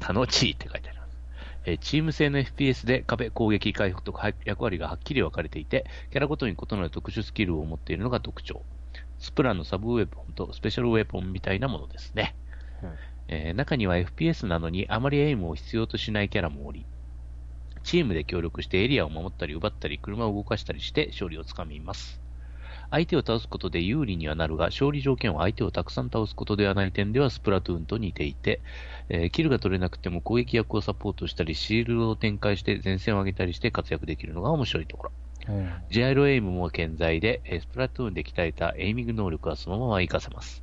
楽しいって書いてあります。えーチーム制の FPS で壁、攻撃、回復とか役割がはっきり分かれていて、キャラごとに異なる特殊スキルを持っているのが特徴。スプラのサブウェポンとスペシャルウェポンみたいなものですね。うんえー中には FPS なのにあまりエイムを必要としないキャラもおり、チームで協力してエリアを守ったり奪ったり車を動かしたりして勝利をつかみます。相手を倒すことで有利にはなるが、勝利条件は相手をたくさん倒すことではない点ではスプラトゥーンと似ていて、えーキルが取れなくても攻撃役をサポートしたり、シールドを展開して前線を上げたりして活躍できるのが面白いところ。うん。ジャイロエイムも健在で、えースプラトゥーンで鍛えたエイミング能力はそのまま活かせます。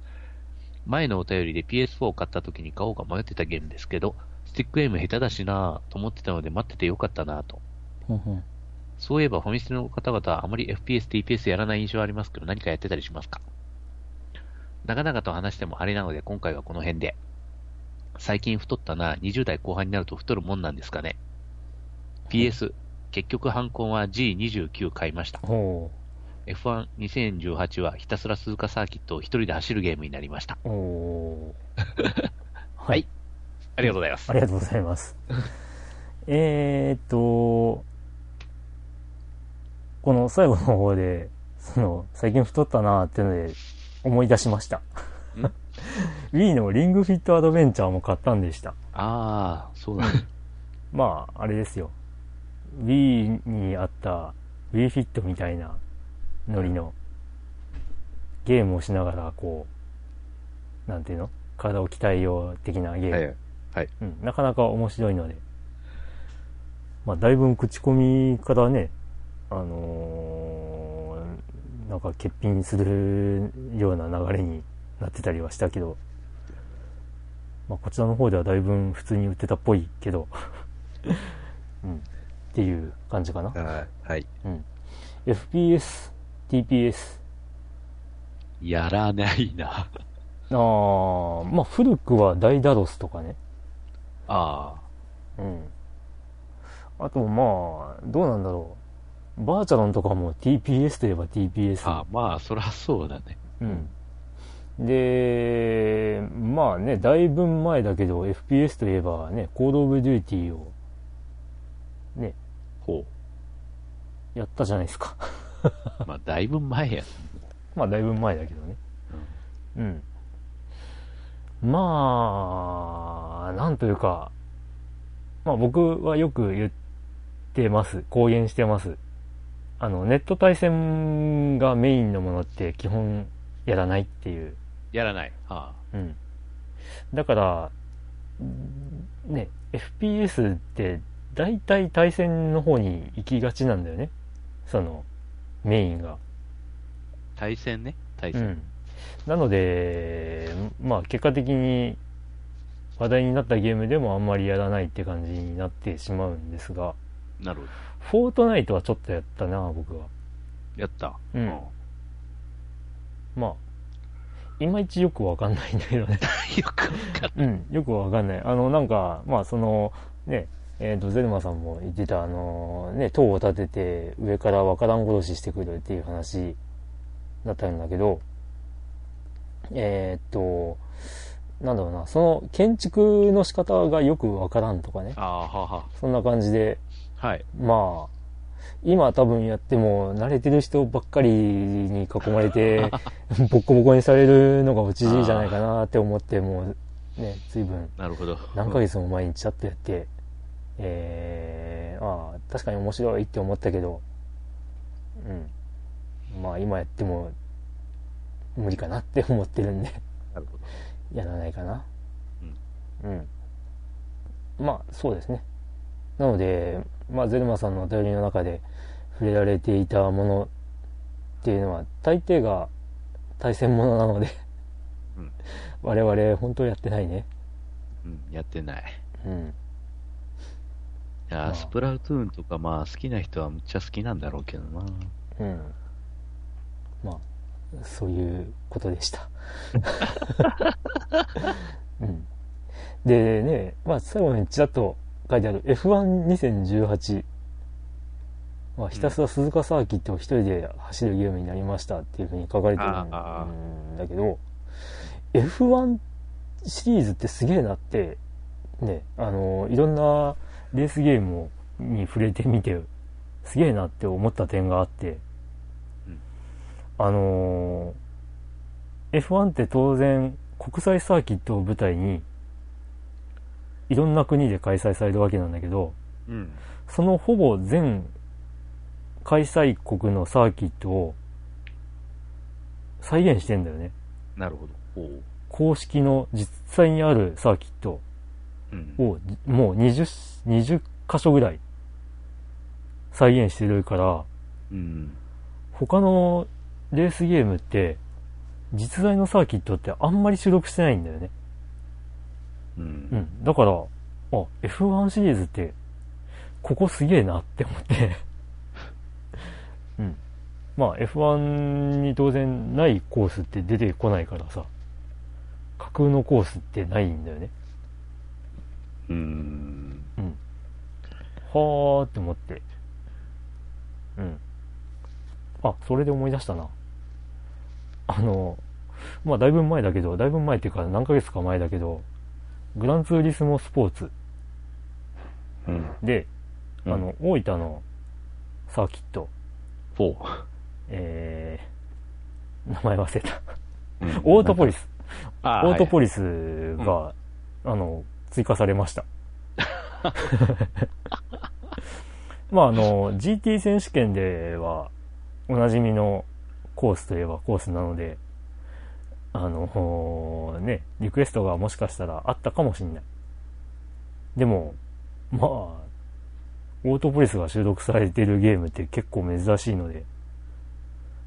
前のお便りで PS4 を買った時に買おうか迷ってたゲームですけど、スティックエイム下手だしなぁと思ってたので待っててよかったなぁと。うんうんそういえばファミステの方々はあまり FPS、TPS やらない印象ありますけど何かやってたりしますか？長々と話してもあれなので今回はこの辺で。最近太ったな、20代後半になると太るもんなんですかね。PS、結局ハンコンは G29 買いました。ほ F12018 はひたすら鈴鹿サーキットを一人で走るゲームになりました。はい。ありがとうございますあ。りがとうございます。えーっと、この最後の方で、その、最近太ったなーってので思い出しました。Wii のリングフィットアドベンチャーも買ったんでした。ああ、そうだね。まあ、あれですよ。Wii にあった Wii フィットみたいなノリのゲームをしながら、こう、なんていうの？体を鍛えよう的なゲーム。はい。はい。うん、なかなか面白いので。まあ、だいぶ口コミからね、あのーなんか欠品するような流れになってたりはしたけど、まあ、こちらの方ではだいぶ普通に売ってたっぽいけど、うん、っていう感じかな。はい。うん。FPS、TPS。やらないな。ああ、まあ古くはダイダロスとかね。あうん。あとまあ、どうなんだろう。バーチャロンとかも TPS といえば TPS。あ。ああ、まあ、そらそうだね。うん。で、まあね、だいぶ前だけど FPS といえばね、コードオブデューティーをね、ほやったじゃないですか。う。まあ、だいぶ前や。まあだいぶ前だけどね。うん。まあ、なんというか、まあ僕はよく言ってます。公言してます。あの、ネット対戦がメインのものって基本やらないっていう。やらない。はうん。だから、んね、FPS って大体対戦の方に行きがちなんだよね。その、メインが。あ、対戦ね。対戦。うん。なので、まあ結果的に話題になったゲームでもあんまりやらないって感じになってしまうんですが、なるほど。フォートナイトはちょっとやったな、僕は。やった。うんまあ、いまいちよくわかんないんだけどね。よくわかっうん、よくわかんない。あの、なんか、まあその、ね、えっ、と、ゼルマさんも言ってた、あの、ね、塔を立てて上からわからん殺ししてくるっていう話だったんだけど、えっ、と、なんだろうな、その建築の仕方がよくわからんとかねた。。ああ、はあはそんな感じで、あ。はい。まあ、今多分やっても慣れてる人ばっかりに囲まれて、ボッコボコにされるのが落ちじゃないかなって思って、もうね、随分なるほど。何ヶ月も前にチャットやって、えー、ああ、確かに面白いって思ったけど、うん。まあ今やっても無理かなって思ってるんで、なるほど。やらないかな。うん。まあそうですね。なので、まあゼルマさんのお便りの中で触れられていたものっていうのは大抵が対戦ものなので、うん 我々本当やってないね。うん、やってない。うん。いやー、まあスプラトゥーンとか、まあ、好きな人はむっちゃ好きなんだろうけどな。うん。まあ、そういうことでした。うん。でね、まあ最後にちらっと書いてある F12018。まあ、ひたすら鈴鹿サーキットを一人で走るゲームになりましたっていうふうに書かれてるんだけど、F1 シリーズってすげえなって、ね、あの、いろんなレースゲームをに触れてみて、すげえなって思った点があって、うんあの F1 って当然国際サーキットを舞台にいろんな国で開催されるわけなんだけどうん。そのほぼ全開催国のサーキットを再現してんだよねなるほど。公式の実際にあるサーキットうん。をもう 20, 20箇所ぐらい再現してるからうん。他のレースゲームって実在のサーキットってあんまり収録してないんだよね。う。うんん。だから、あ、F1 シリーズってここすげえなって思って。うん。まあ F1 に当然ないコースって出てこないからさ、架空のコースってないんだよね。うん。うん。はーって思って。うん。あ、それで思い出したな。あの、まあだいぶ前だけど、だいぶ前っていうか何ヶ月か前だけど、グランツーリスモスポーツうん。で、うんあの、大分のサーキット、フォえー、名前忘れた。ー。オートポリス。オートポリスが、あの、追加されました。まあ、あの、GT 選手権では、おなじみのコースといえばコースなので、あの、ね、リクエストがもしかしたらあったかもしれない。でも、まあ、オートポリスが収録されているゲームって結構珍しいので、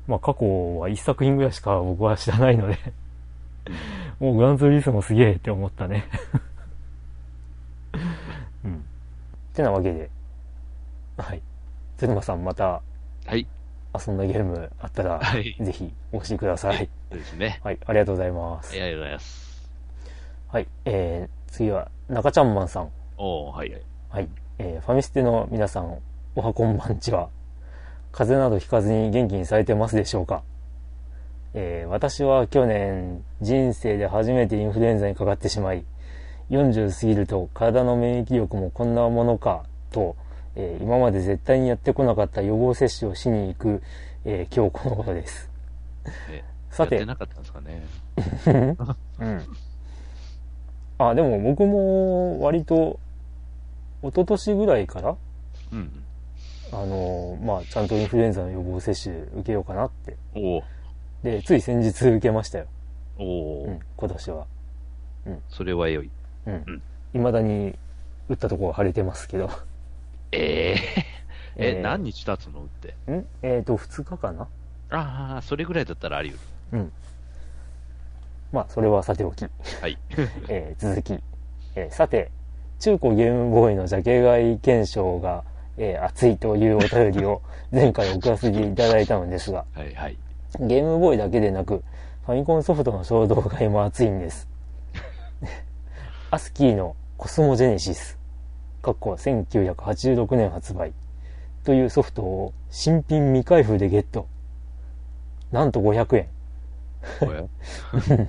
まあ過去は一作品ぐらいしか僕は知らないので、もうグランツーリスモすげえって思ったね。うん。ってなわけで、はい。ゼルマさんまたはい。遊んだゲームあったら、はいぜひお教えください。そうですね。はい、ありがとうございます。ありがとうございます。はい、えー、次は中ちゃんマンさん。おー、はいはい。はい、えー、ファミステの皆さん、おはこんばんちは。風邪などひかずに元気にされてますでしょうか？えー私は去年人生で初めてインフルエンザにかかってしまい40過ぎると体の免疫力もこんなものかと、えー今まで絶対にやってこなかった予防接種をしに行く、えー今日この頃です。ね さて。やってなかったんですかね。うん。あでも僕も割と一昨年ぐらいからうん。あのまあちゃんとインフルエンザの予防接種受けようかなって。でつい先日受けましたよ、おー、うん、今年は。それは良い。うん。ん。いまだに打ったところ腫れてますけどえええ、えー何日経つの？って。んえっ、と2日かな？ああ、それぐらいだったらあり得うんまあそれはさておき、る。はい。えー続き、えーさて中古ゲームボーイのジャケ買い検証が、えー熱いというお便りを 前回送らせていただいたのですがはいはい。ゲームボーイだけでなく、ファミコンソフトの衝動買いも熱いんです。アスキーのコスモジェネシス、かっこ1986年発売というソフトを新品未開封でゲット。なんと500円。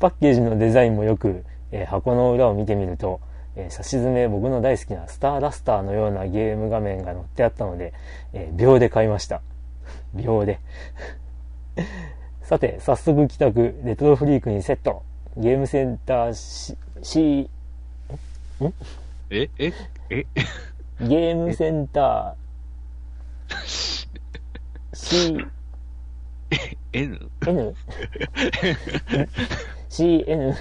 パッケージのデザインもよく、えー箱の裏を見てみると、えー差し詰め僕の大好きなスターラスターのようなゲーム画面が載ってあったので、えー秒で買いました。秒で。さて、早速帰宅、レトロフリークにセット。ゲームセンター C、C え、え、え、ゲームセンター C、N? N? CN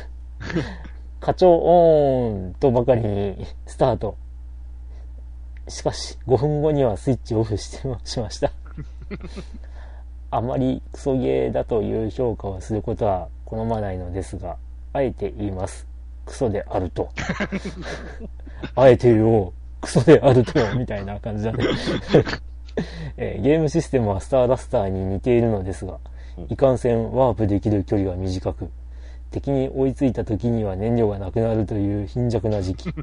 課長オンとばかりにスタート。しかし、5分後にはスイッチオフしてしました。あまりクソゲーだという評価をすることは好まないのですが、あえて言います。クソであると。あえて言おう。クソであると、みたいな感じだね。えーゲームシステムはスターラスターに似ているのですが、いかんせんワープできる距離が短く、敵に追いついた時には燃料がなくなるという貧弱な時期。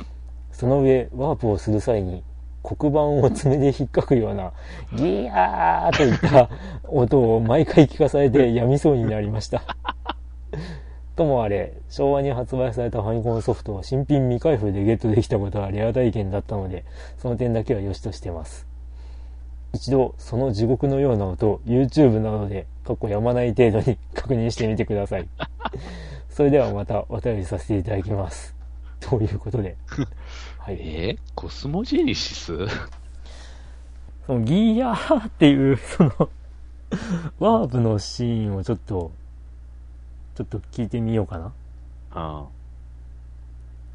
その上、ワープをする際に黒板を爪で引っかくような ギヤーといった音を毎回聞かされてやみそうになりました。ともあれ、昭和に発売されたファミコンソフトを新品未開封でゲットできたことはレア体験だったので、その点だけは良しとしてます。一度その地獄のような音を YouTube などで過去やまない程度に 確認してみてください。それではまたお便りさせていただきます。ということで。はい。えー？コスモジェニシス？そのギアーっていう、その、ワープのシーンをちょっと、ちょっと聞いてみようかな。あ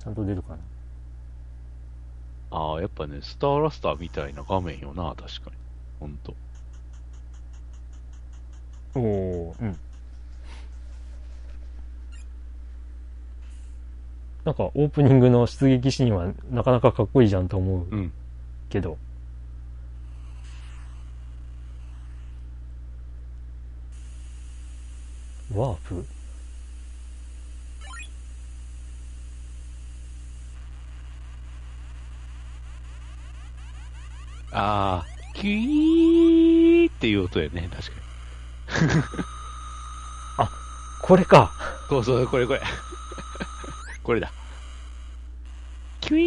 ちゃんと出るかな。あ。ああ、やっぱね、スターラスターみたいな画面よな、確かに。ほんと。おおうん。なんかオープニングの出撃シーンはなかなかかっこいいじゃんと思ううん。けど。ワープ？ああ、キーっていう音やね、確かに。これかそうそう、これこれ。これだ。キュイ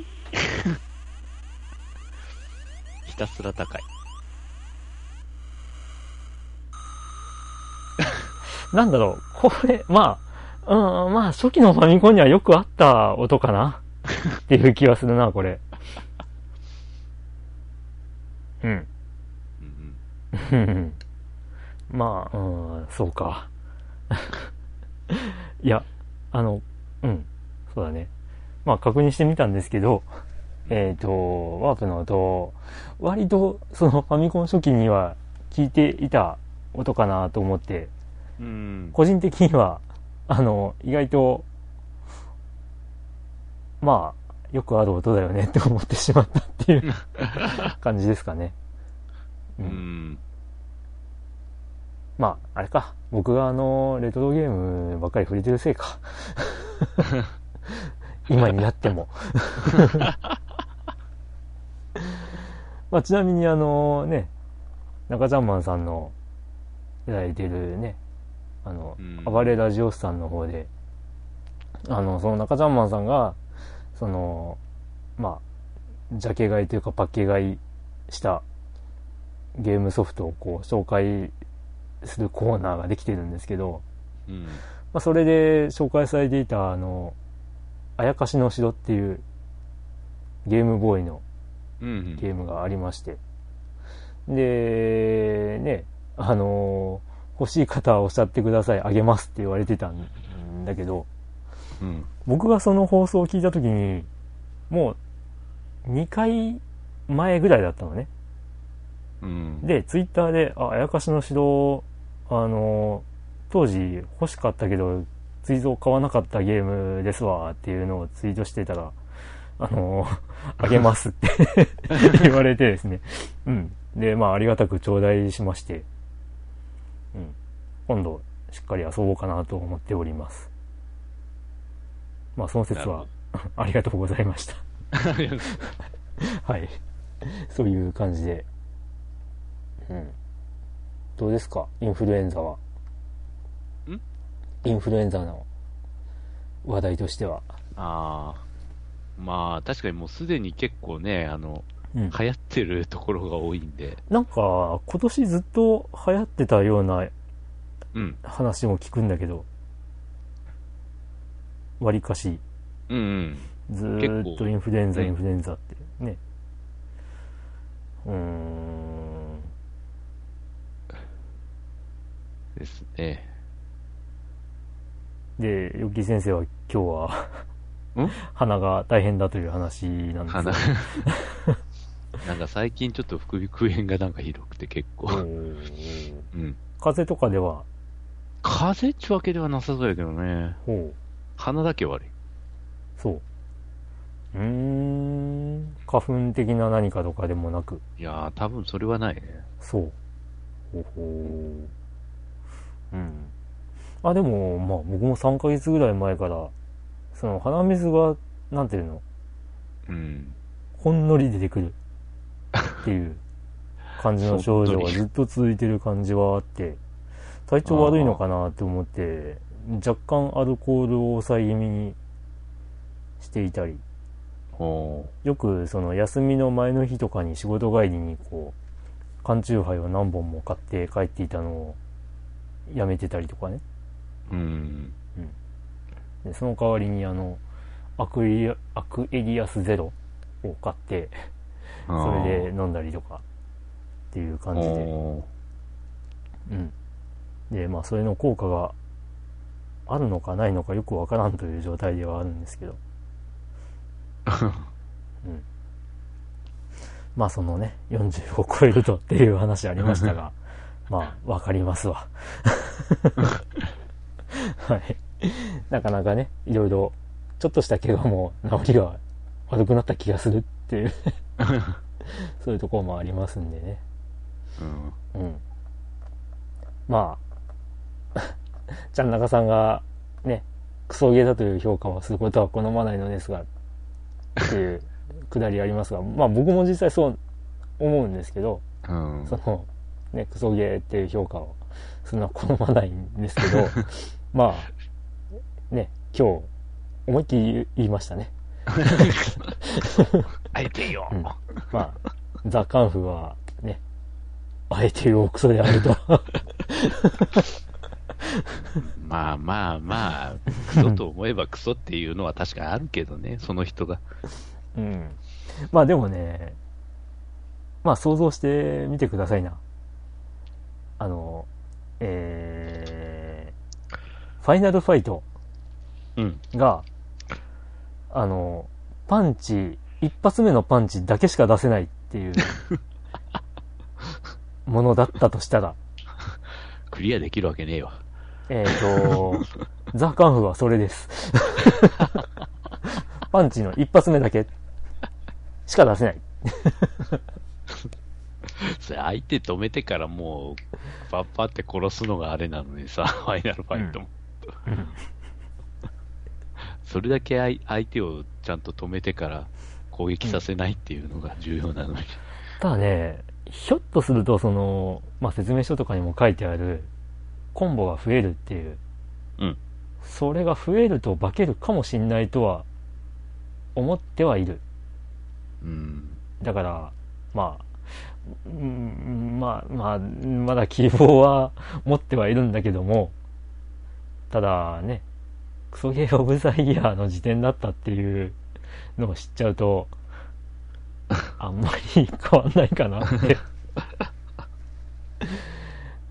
ー ひたすら高い。なんだろうこれ、まあ、うん、まあ初期のファミコンにはよくあった音かなっていう気はするな、これ。うん。うんうんまあ、うん、そうか。いや、あの、うん、そうだね。まあ確認してみたんですけど、えっ、と、ワープの音、割とそのファミコン初期には聞いていた音かなと思って、うん。うん。個人的には、あの、意外と、まあ、よくある音だよねって思ってしまったっていう 感じですかね。ううんん。まあ、あれか。僕があの、レトロゲームばっかり触れてるせいか。今になっても。まあ、ちなみにあのね、中ちゃんマンさんのいただいてるね、あの、うん暴れラジオスさんの方で、あの、その中ちゃんマンさんが、その、まあ、ジャケ買いというかパッケ買いしたゲームソフトをこう紹介するコーナーができてるんですけど、うん。まあ、それで紹介されていたあの、あやかしの城っていうゲームボーイのうん。ゲームがありまして、で、ね、あの欲しい方はおっしゃってください、あげますって言われてたんだけど、うん。僕がその放送を聞いた時に、もう2回前ぐらいだったのね。うん。で、ツイッターで、あ、あやかしの城、あの、当時欲しかったけど、追蔵買わなかったゲームですわっていうのをツイートしてたら、あの、あげますって 言われてですね。うん。で、まあ、ありがたく頂戴しまして、うん。今度、しっかり遊ぼうかなと思っております。まあ、その説は、ありがとうございました。はい。そういう感じで。うん。どうですか？インフルエンザは。ん？インフルエンザの話題としては。ああ。まあ、確かにもうすでに結構ね、あの、うん。流行ってるところが多いんで、なんか、今年ずっと流行ってたようなうん。話も聞くんだけど、割かし、うんうん。ずーっとインフルエンザ、うんインフルエンザってね。うーん。ですね。で、ヨッキー先生は今日はん、鼻が大変だという話なんです鼻が。なんか最近ちょっと副鼻炎がなんかひどくて結構。うん。風邪とかでは、風邪っちゅうわけではなさそうやけどね。ほう、鼻だけ悪い。そう。うーん、花粉的な何かとかでもなく、いやー、多分それはないね。そう。ほほう。うん。あ、でも、まあ僕も3ヶ月ぐらい前から、その鼻水が、なんていうの、うん。ほんのり出てくるっていう感じの症状がずっと続いてる感じはあって、体調悪いのかなって思って、若干アルコールを抑え気味にしていたり。およくその休みの前の日とかに仕事帰りにこう缶チューハイを何本も買って帰っていたのをやめてたりとかね。うん。でその代わりにあのアクエリアアクエリアスゼロを買ってそれで飲んだりとかっていう感じで、うん、でまあそれの効果があるのかないのかよくわからんという状態ではあるんですけど、うん、まあそのね40を超えるとっていう話ありましたが まあわかりますわ。はい。なかなかねいろいろちょっとした怪我も治りが悪くなった気がするっていう そういうところもありますんでね。うん。うん。まあ、ちゃん中さんがね、クソゲーだという評価をすることは好まないのですが、っていうくだりありますが、まあ僕も実際そう思うんですけど、うん。その、ね、クソゲーっていう評価をするのは好まないんですけど、まあ、ね、今日、思いっきり言いましたね。あえてよ。うんまあ、ザ・カンフはね、あえて大クソであると。まあまあまあ、クソと思えばクソっていうのは確かにあるけどね、その人が。うん。まあでもね、まあ想像してみてくださいな。あの、えー、ファイナルファイトうん。が、あの、パンチ、一発目のパンチだけしか出せないっていう ものだったとしたら、クリアできるわけねえわ。えっ、と、ザ・カンフはそれです。パンチの一発目だけしか出せない。それ相手止めてからもう、パッパって殺すのがあれなのにさ、ファイナルファイトも。うんそれだけ相相手をちゃんと止めてから攻撃させないっていうのが重要なのに。ただね、ひょっとすると、その、まあ、説明書とかにも書いてある、コンボが増えるっていう。うん。それが増えると化けるかもしんないとは、思ってはいる。うん。だから、まあ、うんまあ、まあ、まだ希望は持ってはいるんだけども、ただね、クソゲーオブザイヤーの時点だったっていうのを知っちゃうと、あんまり変わんないかなって。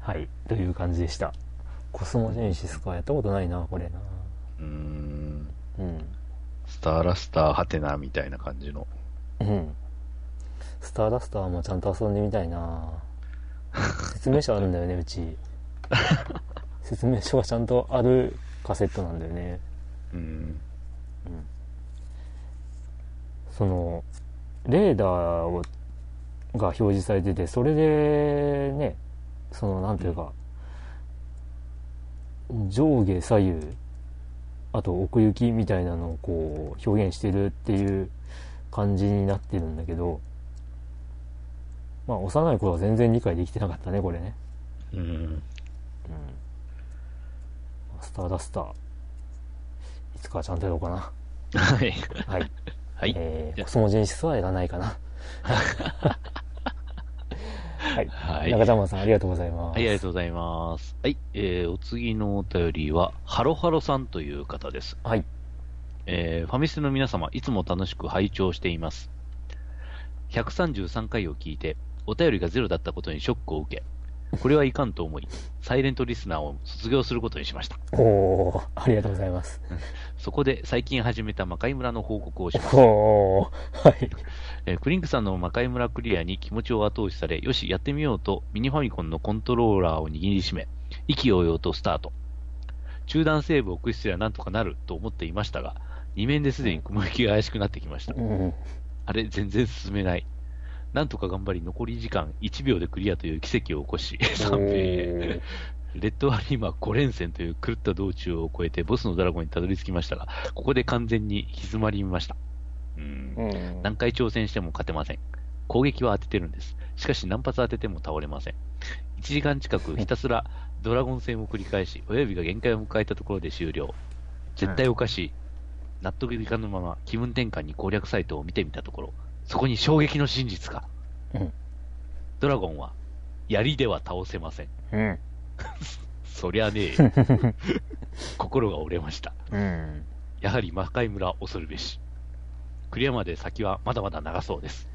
はい、という感じでした。コスモジェネシスか、やったことないな、これな。うん。うん。スターラスターハテナみたいな感じの。うん。スターダスターもちゃんと遊んでみたいな説明書あるんだよね、うち。説明書がちゃんとあるカセットなんだよね。うん。その、レーダーをが表示されてて、それでね、その、なんていうか、上下左右、あと奥行きみたいなのをこう表現してるっていう感じになってるんだけど、まあ幼い頃は全然理解できてなかったね、これね。うん。うん。スターダスター。いつかはちゃんとやろうかな。はい。はい。はい。えー、コスモジェネシスはやらないかな。はい。はい中玉さん、ありがとうございます。はい、ありがとうございます。はい、えー、お次のお便りは、ハロハロさんという方です。はい。えー、ファミスの皆様、いつも楽しく拝聴しています。133回を聞いて、お便りがゼロだったことにショックを受け、これはいかんと思い、サイレントリスナーを卒業することにしました。おー、ありがとうございます。そこで最近始めた魔界村の報告をします。はい。えークリンクさんの魔界村クリアに気持ちを後押しされ、よし、やってみようとミニファミコンのコントローラーを握りしめ、意気揚々とスタート。中断セーブを駆使すればなんとかなると思っていましたが、2面ですでに雲行きが怪しくなってきましたう。ん。あれ、全然進めない。なんとか頑張り、残り時間1秒でクリアという奇跡を起こし、3名へ。レッドアリーマ5連戦という狂った道中を越えてボスのドラゴンにたどり着きましたが、ここで完全に行き詰まりました。うんうん。何回挑戦しても勝てません。攻撃は当ててるんです。しかし何発当てても倒れません。1時間近くひたすらドラゴン戦を繰り返し、親指が限界を迎えたところで終了。絶対おかしい。納得いかぬまま気分転換に攻略サイトを見てみたところ、そこに衝撃の真実が。うんドラゴンは、槍では倒せません。うん。そりゃねえ。心が折れました。うん。やはり魔界村恐るべし。クリアまで先はまだまだ長そうです。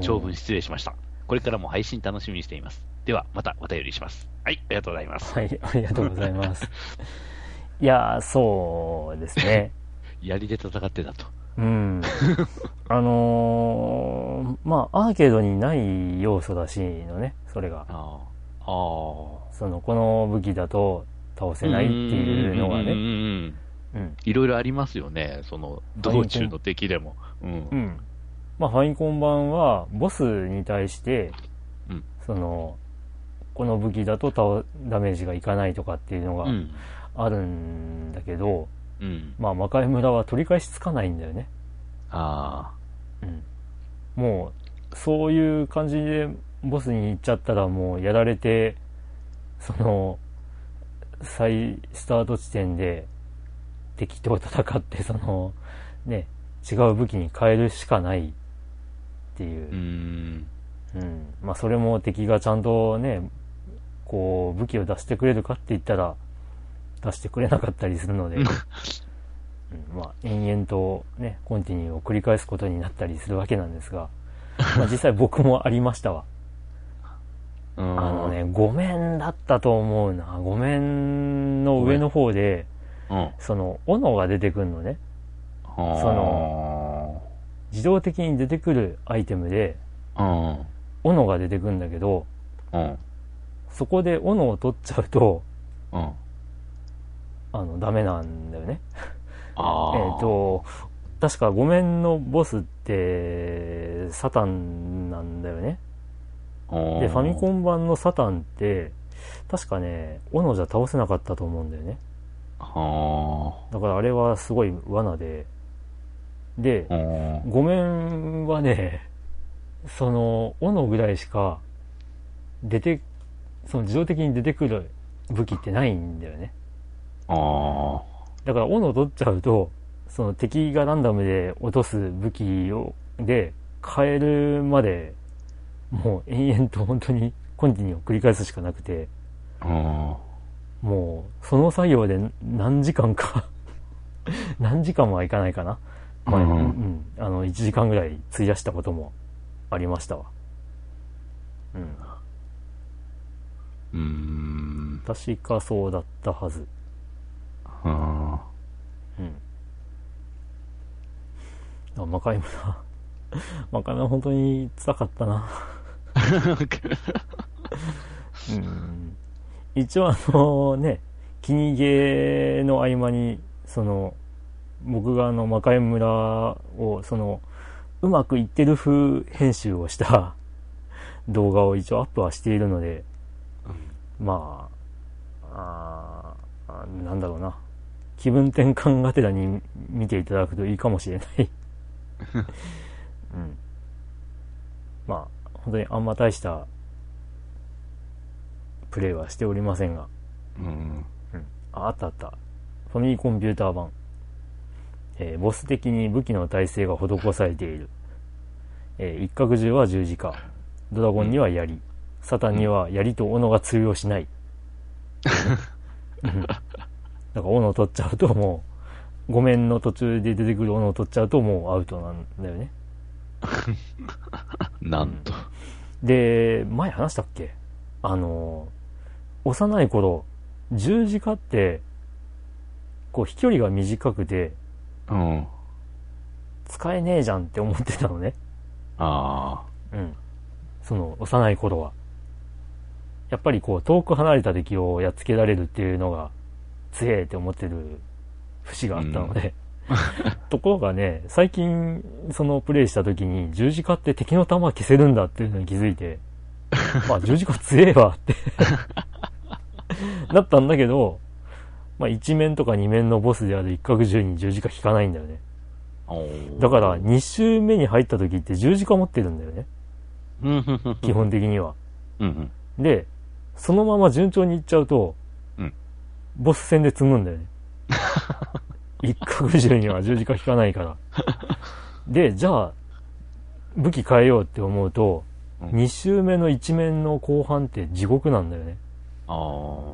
長文失礼しました。これからも配信楽しみにしています。では、またお便りします。はい、ありがとうございます。はい、ありがとうございます。いやー、そうですね。槍で戦ってたと。うん。あのー、まあ、アーケードにない要素らしいのね、それが。ああ。ああ。その、この武器だと倒せないっていうのがね。いろいろありますよね。その、道中の敵でも。うん。うん。まあ、ファミコン版は、ボスに対して、うんその、この武器だと倒ダメージがいかないとかっていうのがうん。あるんだけど、うん。まあ、魔界村は取り返しつかないんだよね。あうん。もう、そういう感じでボスに行っちゃったらもうやられて、その、再スタート地点で敵と戦って、その、ね、違う武器に変えるしかないっていあ。うう。ん。うん。まあそれも敵がちゃんとね、こう武器を出してくれるかって言ったら出してくれなかったりするので、うん、まあ延々とね、コンティニューを繰り返すことになったりするわけなんですが、まあ実際僕もありましたわ。ああの。ね、5面だったと思うな。5面の上の方で、うん。その、斧が出てくるのね。その、自動的に出てくるアイテムで、うん。斧が出てくるんだけど、うん。そこで斧を取っちゃうと、うん。あの、ダメなんだよね。えっ、と、確か5面のボスって、サタンなんだよね。うん、で、ファミコン版のサタンって、確かね、斧じゃ倒せなかったと思うんだよね。はだからあれはすごい罠で、であ。、うん。5面はね、その、斧ぐらいしか、出て、その自動的に出てくる武器ってないんだよね。あだから斧を取っちゃうと、その敵がランダムで落とす武器を、で、変えるまで、もう延々と本当にコンティニューを繰り返すしかなくて。もう、その作業で何時間か 何時間はいかないかな。まあ、ううんん、あの、1時間ぐらい費やしたこともありましたわ。うん。うーん。確かそうだったはず。あうん。あ、魔界村。魔界村本当に辛かったな。うん。一応あのね、気にゲーの合間に、その、僕があの魔界村を、その、うまくいってる風編集をした 動画を一応アップはしているので、まあ、あーあーなんだろうな。気分転換がてらに見ていただくといいかもしれない。うん。まあ、本当にあんま大したプレイはしておりませんが。うん。うん。あ、あったあった。ファミリーコンピューター版。えーボス的に武器の耐性が施されている。えー一角銃は十字架。ドラゴンには槍。サタンには槍と斧が通用しない。うんだから斧を取っちゃうともう、画面の途中で出てくる斧を取っちゃうともうアウトなんだよね。なんと。で、前話したっけ？あの、幼い頃、十字架って、こう飛距離が短くて、うん。使えねえじゃんって思ってたのね。あうん。その、幼い頃は。やっぱりこう、遠く離れた敵をやっつけられるっていうのが、強えって思ってる節があったので。ところがね、最近、そのプレイした時に、十字架って敵の弾消せるんだっていうのに気づいて、まあ十字架強えわって なったんだけど、まあ一面とか二面のボスである一角銃に十字架引かないんだよね。だから、2周目に入った時って十字架持ってるんだよね。基本的には。うんうん。で、そのまま順調にいっちゃうと、うんボス戦で積むんだよね。一角銃には十字架効かないから。で、じゃあ、武器変えようって思うと、うん2周目の一面の後半って地獄なんだよね。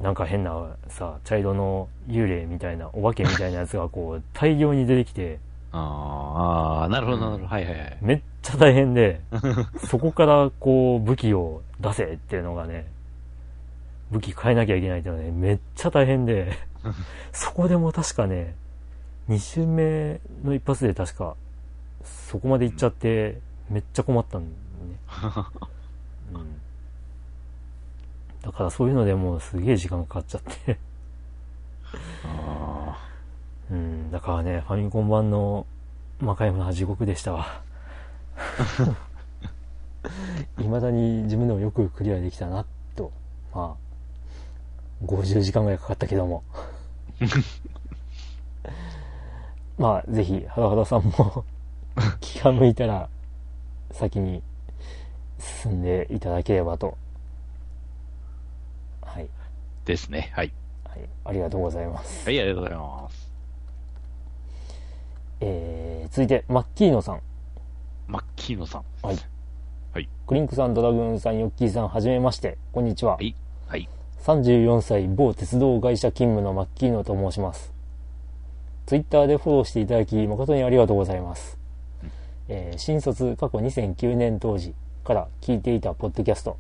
なんか変なさ、茶色の幽霊みたいな、お化けみたいなやつがこう、大量に出てきて、あーあー、なるほど、なるほど。はいはいはい。めっちゃ大変で、そこからこう、武器を出せっていうのがね、武器変えなきゃいけないっていうのはね、めっちゃ大変で、そこでも確かね、2周目の一発で確か、そこまで行っちゃって、めっちゃ困ったんだよね。うん。だからそういうのでもうすげえ時間かかっちゃって。あうん、だからね、ファミコン版の魔界村は地獄でしたわ。未だに自分でもよくクリアできたな、と。まあ、50時間ぐらいかかったけども。まあ、ぜひ、はださんも 気が向いたら、先に進んでいただければと。はい。ーですね。はい。はい。ありがとうございます。はい、ありがとうございます。えー、続いて、マッキーノさん。マッキーノさん。はい。はい。クリンクさん、ドラグーンさん、ヨッキーさん、はじめまして。こんにちは。はい。はい。34歳、某鉄道会社勤務のマッキーノと申します。ツイッターでフォローしていただき、誠にありがとうございます。えー新卒過去2009年当時から聞いていたポッドキャスト、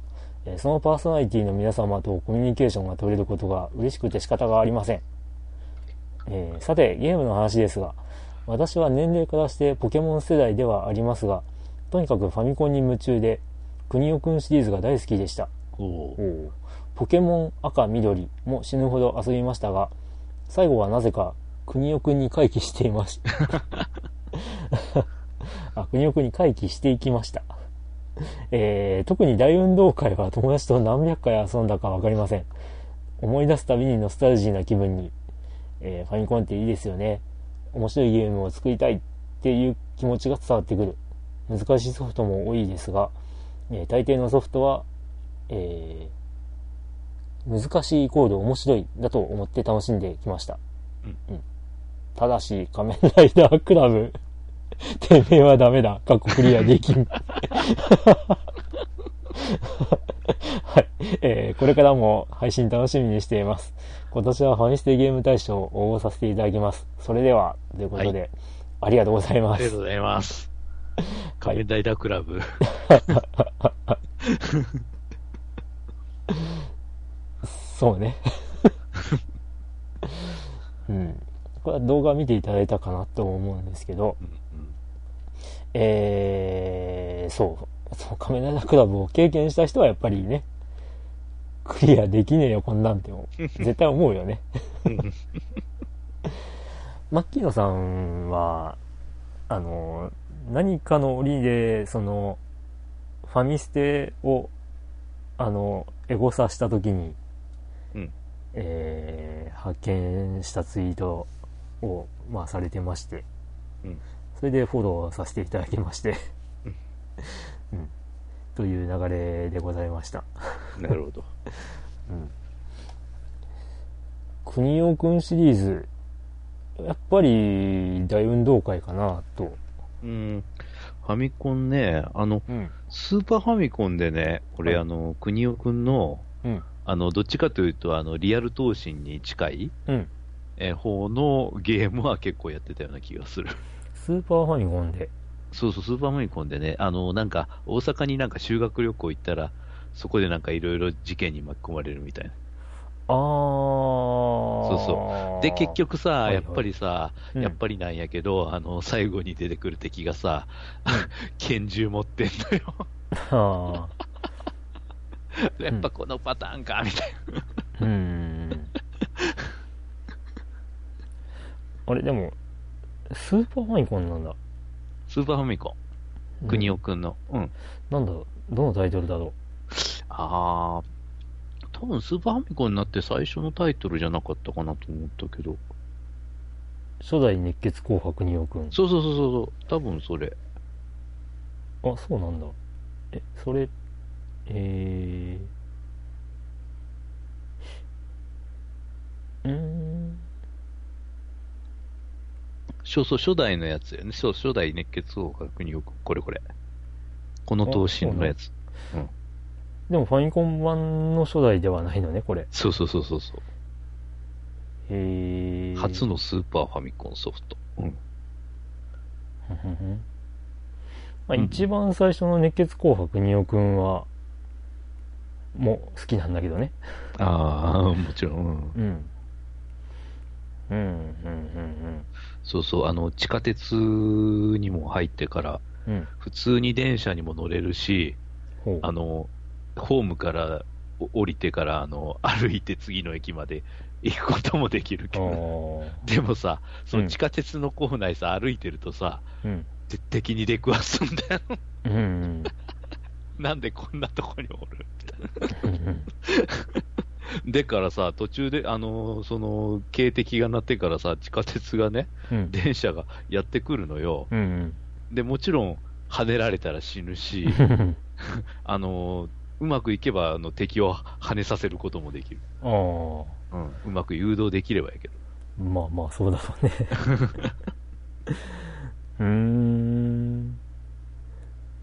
えーそのパーソナリティの皆様とコミュニケーションが取れることが嬉しくて仕方がありません。えーさて、ゲームの話ですが、私は年齢からしてポケモン世代ではありますが、とにかくファミコンに夢中で、クニオくんシリーズが大好きでした。ポケモン赤緑も死ぬほど遊びましたが、最後はなぜか、国尾くんに回帰していました。あ、国尾くんに回帰していきました。えー、特に大運動会は友達と何百回遊んだかわかりません。思い出すたびにノスタルジーな気分に、えーファミコンっていいですよね。面白いゲームを作りたいっていう気持ちが伝わってくる。難しいソフトも多いですが、えー大抵のソフトは、えー難しいイコール面白いだと思って楽しんできました。うんただし、仮面ライダークラブ、てめえはダメだ。過去クリアできん。はい、えーこれからも配信楽しみにしています。今年はファミステゲーム大賞を応募させていただきます。それでは、ということで、ありがとうございます。ありがとうございます。仮面ライダークラブ。そうね。うん。これは動画見ていただいたかなと思うんですけど、うんうん。えー、そう、そう、仮面ライダークラブを経験した人はやっぱりね、クリアできねえよ、こんなんって、絶対思うよね。マッキーノさんは、あの、何かの折で、その、ファミステを、あの、エゴサしたときに、うん。えー発見したツイートを、まあ、されてまして、うんそれでフォローさせていただきまして、うん、という流れでございました。なるほど。うん。国尾くんシリーズ、やっぱり大運動会かなと。うん。ファミコンね、あの、うん。スーパーファミコンでね、これ、はいあの、国尾くんの、うん。あの、どっちかというと、あの、リアル闘神に近い、うん。えー方のゲームは結構やってたような気がする。スーパーファミコンで。そうそう、スーパーファミコンでね、あの、なんか、大阪になんか修学旅行行ったら、そこでなんかいろいろ事件に巻き込まれるみたいな。あー。そうそで、結、局さ、はいはいやっぱりさ、うんやっぱりなんやけど、あの、最後に出てくる敵がさ、拳銃持ってんのよ。あ やっぱこのパターンか、みたいな。ー。うーん。あれ、でも、スーパーファミコンなんだ。スーパーファミコン、国尾くんの。うん。なんだどのタイトルだろあー、多分スーパーファミコンになって最初のタイトルじゃなかったかなと思ったけど。う初代熱血紅白国尾くん。そうそうそうそう、多分それ。あ、そうなんだ。え、それ、えー、うーん。そうそう、初代のやつよね。そう、初代熱血を確認よく、これこれ。この頭身のやつ。でもファミコン版の初代ではないのね、これ。そうそうそうそうそう。へえ。初のスーパーファミコンソフト。うん。まあ、うん一番最初の熱血紅白仁尾くんは、もう好きなんだけどね。ああ、もちろん。うんうん。うん、うん、うん、そうそう、あの、地下鉄にも入ってから、うん。うん。普通に電車にも乗れるし。あの、ホームからお降りてから、あの、歩いて次の駅まで行くこともできるけど、あでもさ、そうんの地下鉄の構内さ、歩いてるとさ、ーうん。て敵に出くわすんだよ。うんうん。なんでこんなとこにおる？みたいうんうんな。でからさ、途中で、あの、その、警笛が鳴ってからさ、地下鉄がね、うん。電車がやってくるのよ。うんで、もちろん、跳ねられたら死ぬし、うん。あの、うまくいけば、あの、敵を跳ねさせることもできる。ああ。うん。うまく誘導できればやけど。まあまあ、そうだろうね。うーん。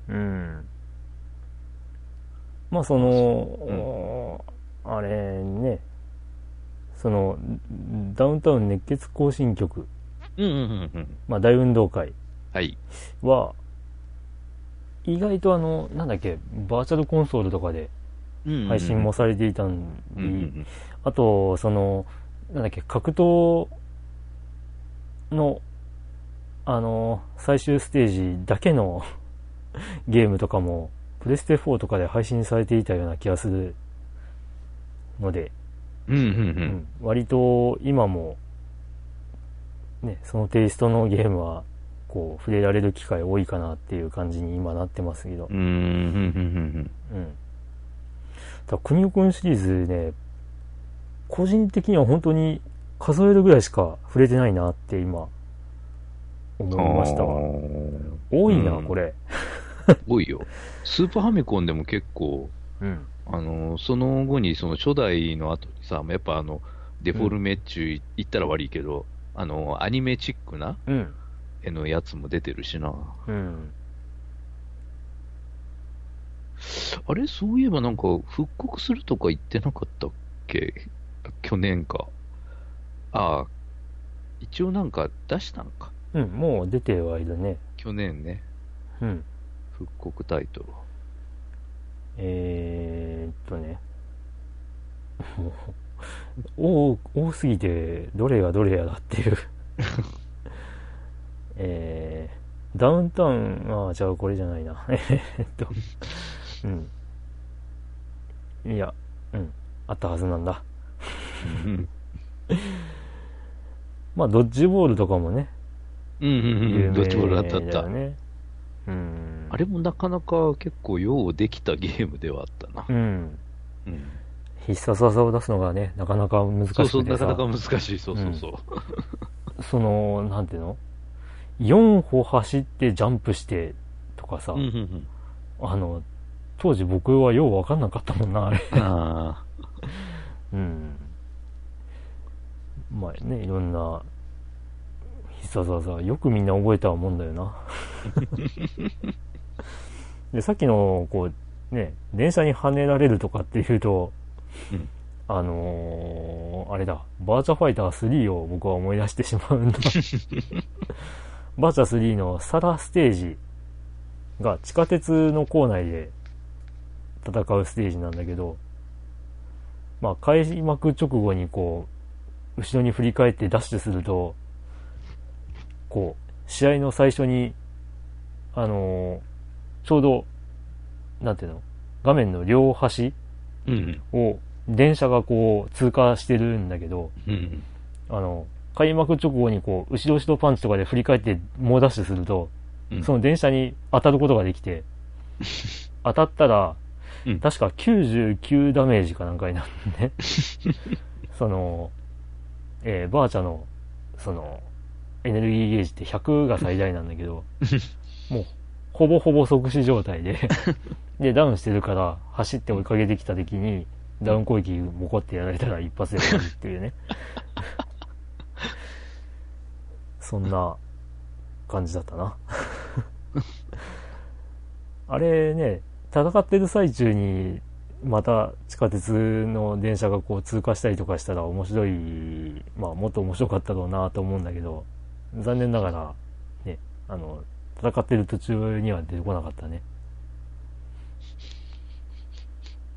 うん。まあ、その、あれね、その、ダウンタウン熱血行進曲、うんうんうんうん。まあ、大運動会はい。は、意外とあの、なんだっけ、バーチャルコンソールとかで配信もされていたんで、うんうんうん。あと、その、なんだっけ、格闘の、あの、最終ステージだけの ゲームとかも、プレステ4とかで配信されていたような気がするので、うんうんう。うんん割と今も、ね、そのテイストのゲームは、こう、触れられる機会多いかなっていう感じに今なってますけどう、ん、うん、うん、うん。うん。だから、国尾くんシリーズね、個人的には本当に数えるぐらいしか触れてないなって今、思いましたわ。多いな、うんこれ。多いよ。スーパーファミコンでも結構、うん。あの、その後に、その初代の後にさ、やっぱあの、デフォルメっちゅう言ったら悪いけど、あの、アニメチックなうん。絵のやつも出てるしな。うん。あれ？そういえばなんか、復刻するとか言ってなかったっけ？去年か。ああ、一応なんか出したんか。うん、もう出てはいるね。去年ね、うん。復刻タイトル。えーっとね。もう、多、多すぎて、どれがどれやだっていう。えー、ダウンタウン、ああ、じゃあこれじゃないな。えーっと、うん。いや、うん、あったはずなんだ。う んまあ、ドッジボールとかもね、うんうんうん、どっちもらったあった。有名だよね。うん。あれもなかなか結構ようできたゲームではあったな。うん。うん。必殺技を出すのがね、なかなか難しくてさ。そうそう、なかなか難しい。そうそうそう。その、なんていうの ?4 歩走ってジャンプしてとかさ、うんうんうん。あの、当時僕はようわかんなかったもんな、あれ。あ うん。まあね、いろんな必殺技、よくみんな覚えたもんだよな。で、さっきの、こう、ね、電車に跳ねられるとかっていうと、うんあのーあれだ、バーチャファイター3を僕は思い出してしまうんだ。バーチャ3のサラステージが地下鉄の構内で戦うステージなんだけど、まあ、開幕直後にこう、後ろに振り返ってダッシュすると、こう、試合の最初に、あのーちょうど、なんていうの？画面の両端を電車がこう通過してるんだけど、うん。うん。あの、開幕直後にこう、後ろ後ろパンチとかで振り返って猛ダッシュすると、うんその電車に当たることができて、当たったら、うん確か99ダメージかなんかになるね。その、えーバーチャの、その、エネルギーゲージって100が最大なんだけど、もう、ほぼほぼ即死状態で、で、ダウンしてるから、走って追いかけてきた時に、ダウン攻撃もこってやられたら一発で終わるっていうね。そんな感じだったな。あれね、戦ってる最中に、また地下鉄の電車がこう通過したりとかしたら面白い、まあもっと面白かったろうなと思うんだけど、残念ながら、ね、あの、戦ってる途中には出てこなかったね。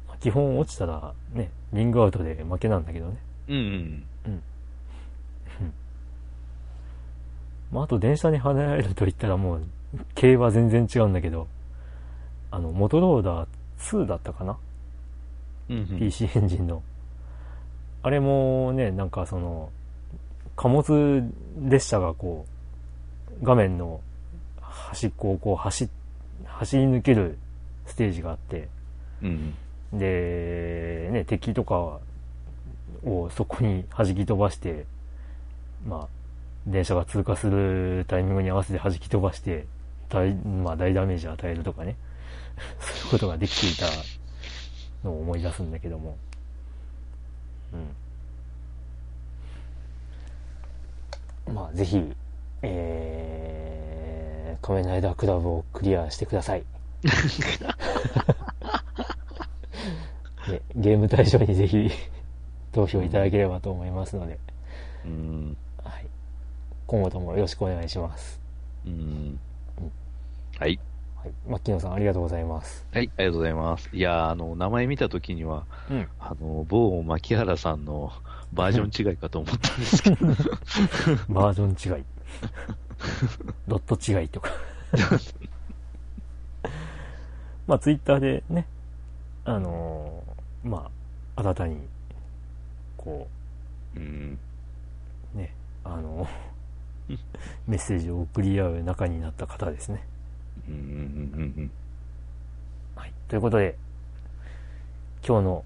まあ基本落ちたらね、リングアウトで負けなんだけどね。うんうん。まあ、あと電車に跳ねられると言ったらもう、系は全然違うんだけど、あの、モトローダー2だったかな、うんうん。?PC エンジンの。あれもね、なんかその、貨物列車がこう、画面の端っこをこう走、走り抜けるステージがあって、うんで、ね、敵とかをそこに弾き飛ばして、まあ、電車が通過するタイミングに合わせて弾き飛ばして、大、まあ大ダメージ与えるとかね。そういうことができていたのを思い出すんだけども。うん。まあぜひ、えー、仮面ライダークラブをクリアしてください。ね、ゲーム対象にぜひ投票いただければと思いますので、うん。はい、今後ともよろしくお願いします。うん。はい。はい、牧野さんありがとうございます。はい、ありがとうございます。いやー、あの、名前見たときには、うん。あの、某牧原さんのバージョン違いかと思ったんですけど、バージョン違い。ドット違いとか。まあ、ツイッターでね、あのーまあ、新たに、こうね、あの メッセージを送り合う仲になった方ですね。うん、うん、うん、はい。ということで、今日の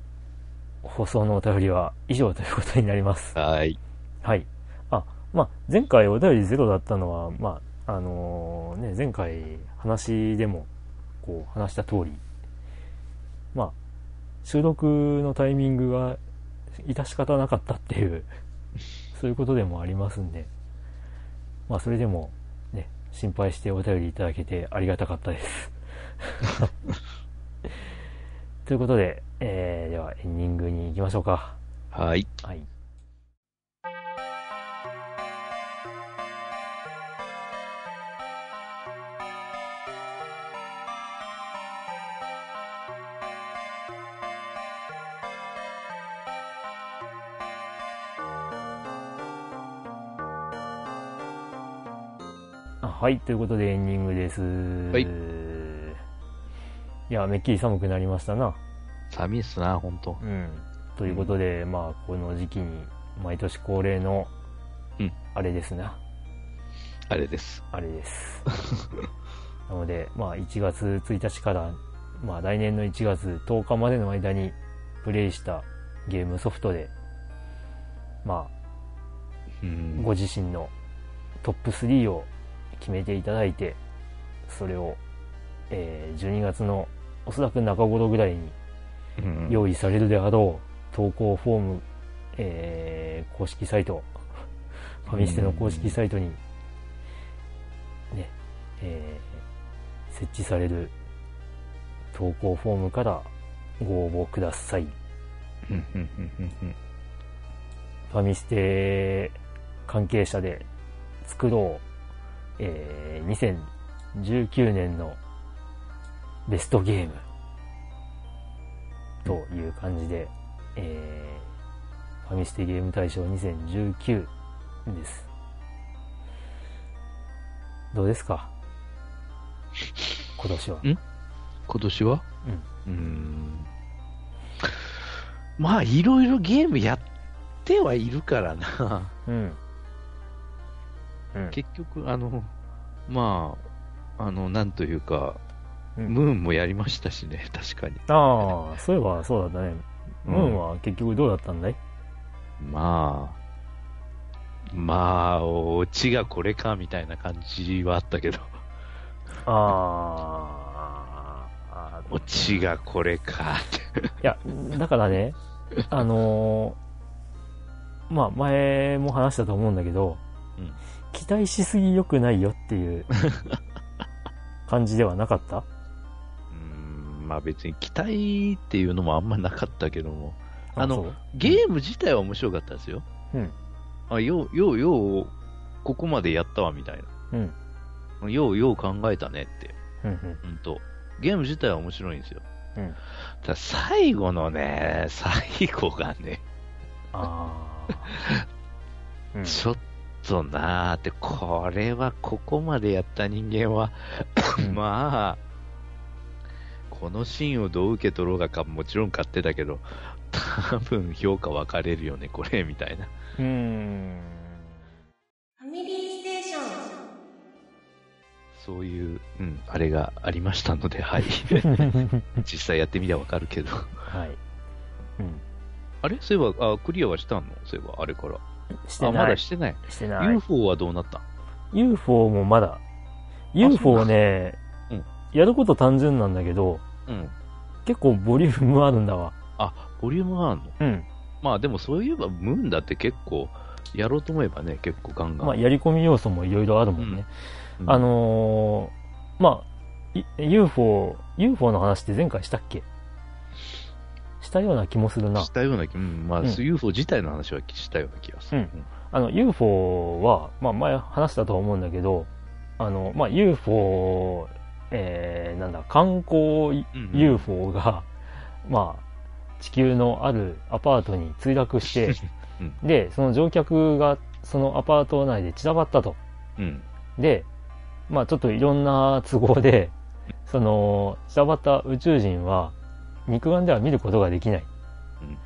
放送のお便りは以上ということになりますうん。。はい。はい。あ、まあ、前回お便りゼロだったのは、まあ、あのね、前回話でも、こう、話した通り、まあ、収録のタイミングが致し方なかったっていう、そういうことでもありますんで、まあ、それでも、ね、心配してお便りいただけてありがたかったです。ということで、えー、ではエンディングに行きましょうか。はい。はい。はい、ということでエンディングです。いいや、めっきり寒くなりましたな。寒いっすな、ほんと。うん。ということで、まあ、この時期に毎年恒例のうん、あれですな。あれです。あれです。なので、まあ、1月1日から、まあ、来年の1月10日までの間にプレイしたゲームソフトで、まあ、うん。ご自身のトップ3を決めていただいて、それを、えー12月のおそらく中頃ぐらいにうん用意されるであろう投稿フォーム、えー公式サイト、ファミステの公式サイトに、ね、えー設置される投稿フォームからご応募ください。ファミステ関係者で作ろう、えー2019年のベストゲームという感じで、えーファミステゲーム大賞2019です。どうですか？今年は。今年は？うん。うーん。まあ、いろいろゲームやってはいるからな。うん。うん。結局、あの、まあ、あの、なんというか、うんムーンもやりましたしね、確かに。ああ、そういえばそうだったね。うんムーンは結局どうだったんだい？まあ、まあ、オチがこれか、みたいな感じはあったけど、ああ、オチがこれか、って。いや、だからね、あのーまあ、前も話したと思うんだけど、うん期待しすぎ良くないよっていう感じではなかった？うーん、まあ別に期待っていうのもあんまなかったけども、あのゲーム自体は面白かったですよ。うん。あ、よう、よう、よう、ここまでやったわみたいうん。な。よう、よう考えたねって。うん。うん。うんと。ゲーム自体は面白いんですよ。うん。ただ最後のね、最後がね、ああ。うん。ちょっとなーって、これはここまでやった人間は、うん まあ、このシーンをどう受け取ろうがか、もちろん買ってたけど、多分評価分かれるよね、これ、みたいな。うーん。ファミリーステーション。そういう、うん、あれがありましたので、はい。実際やってみりゃ分かるけど。はい。うん。あれ？そういえば、あ、クリアはしたの？そういえば、あれから。してない。だしてない。してない。UFO はどうなった？ん UFO もまだ。UFO ね、うんやること単純なんだけど、うん。結構ボリュームあるんだわ。あ、ボリュームがあるの？うん。まあでもそういえば、ムーンだって結構、やろうと思えばね、結構ガンガン。まあ、やり込み要素もいろいろあるもんね。うんあ、のー、まあ、い UFO、UFO の話って前回したっけ？したような気もするなし。たような気、うん、まあ、うん UFO 自体の話はしたような気がする。あの、UFO は、まあ、前話したとは思うんだけど、あの、まあ、UFO、えー、なんだ、観光うん UFO が、まあ、地球のあるアパートに墜落して、うんで、その乗客がそのアパート内で散らばったと。うん。で、まあちょっといろんな都合で、その、散らばった宇宙人は肉眼では見ることができない。うん。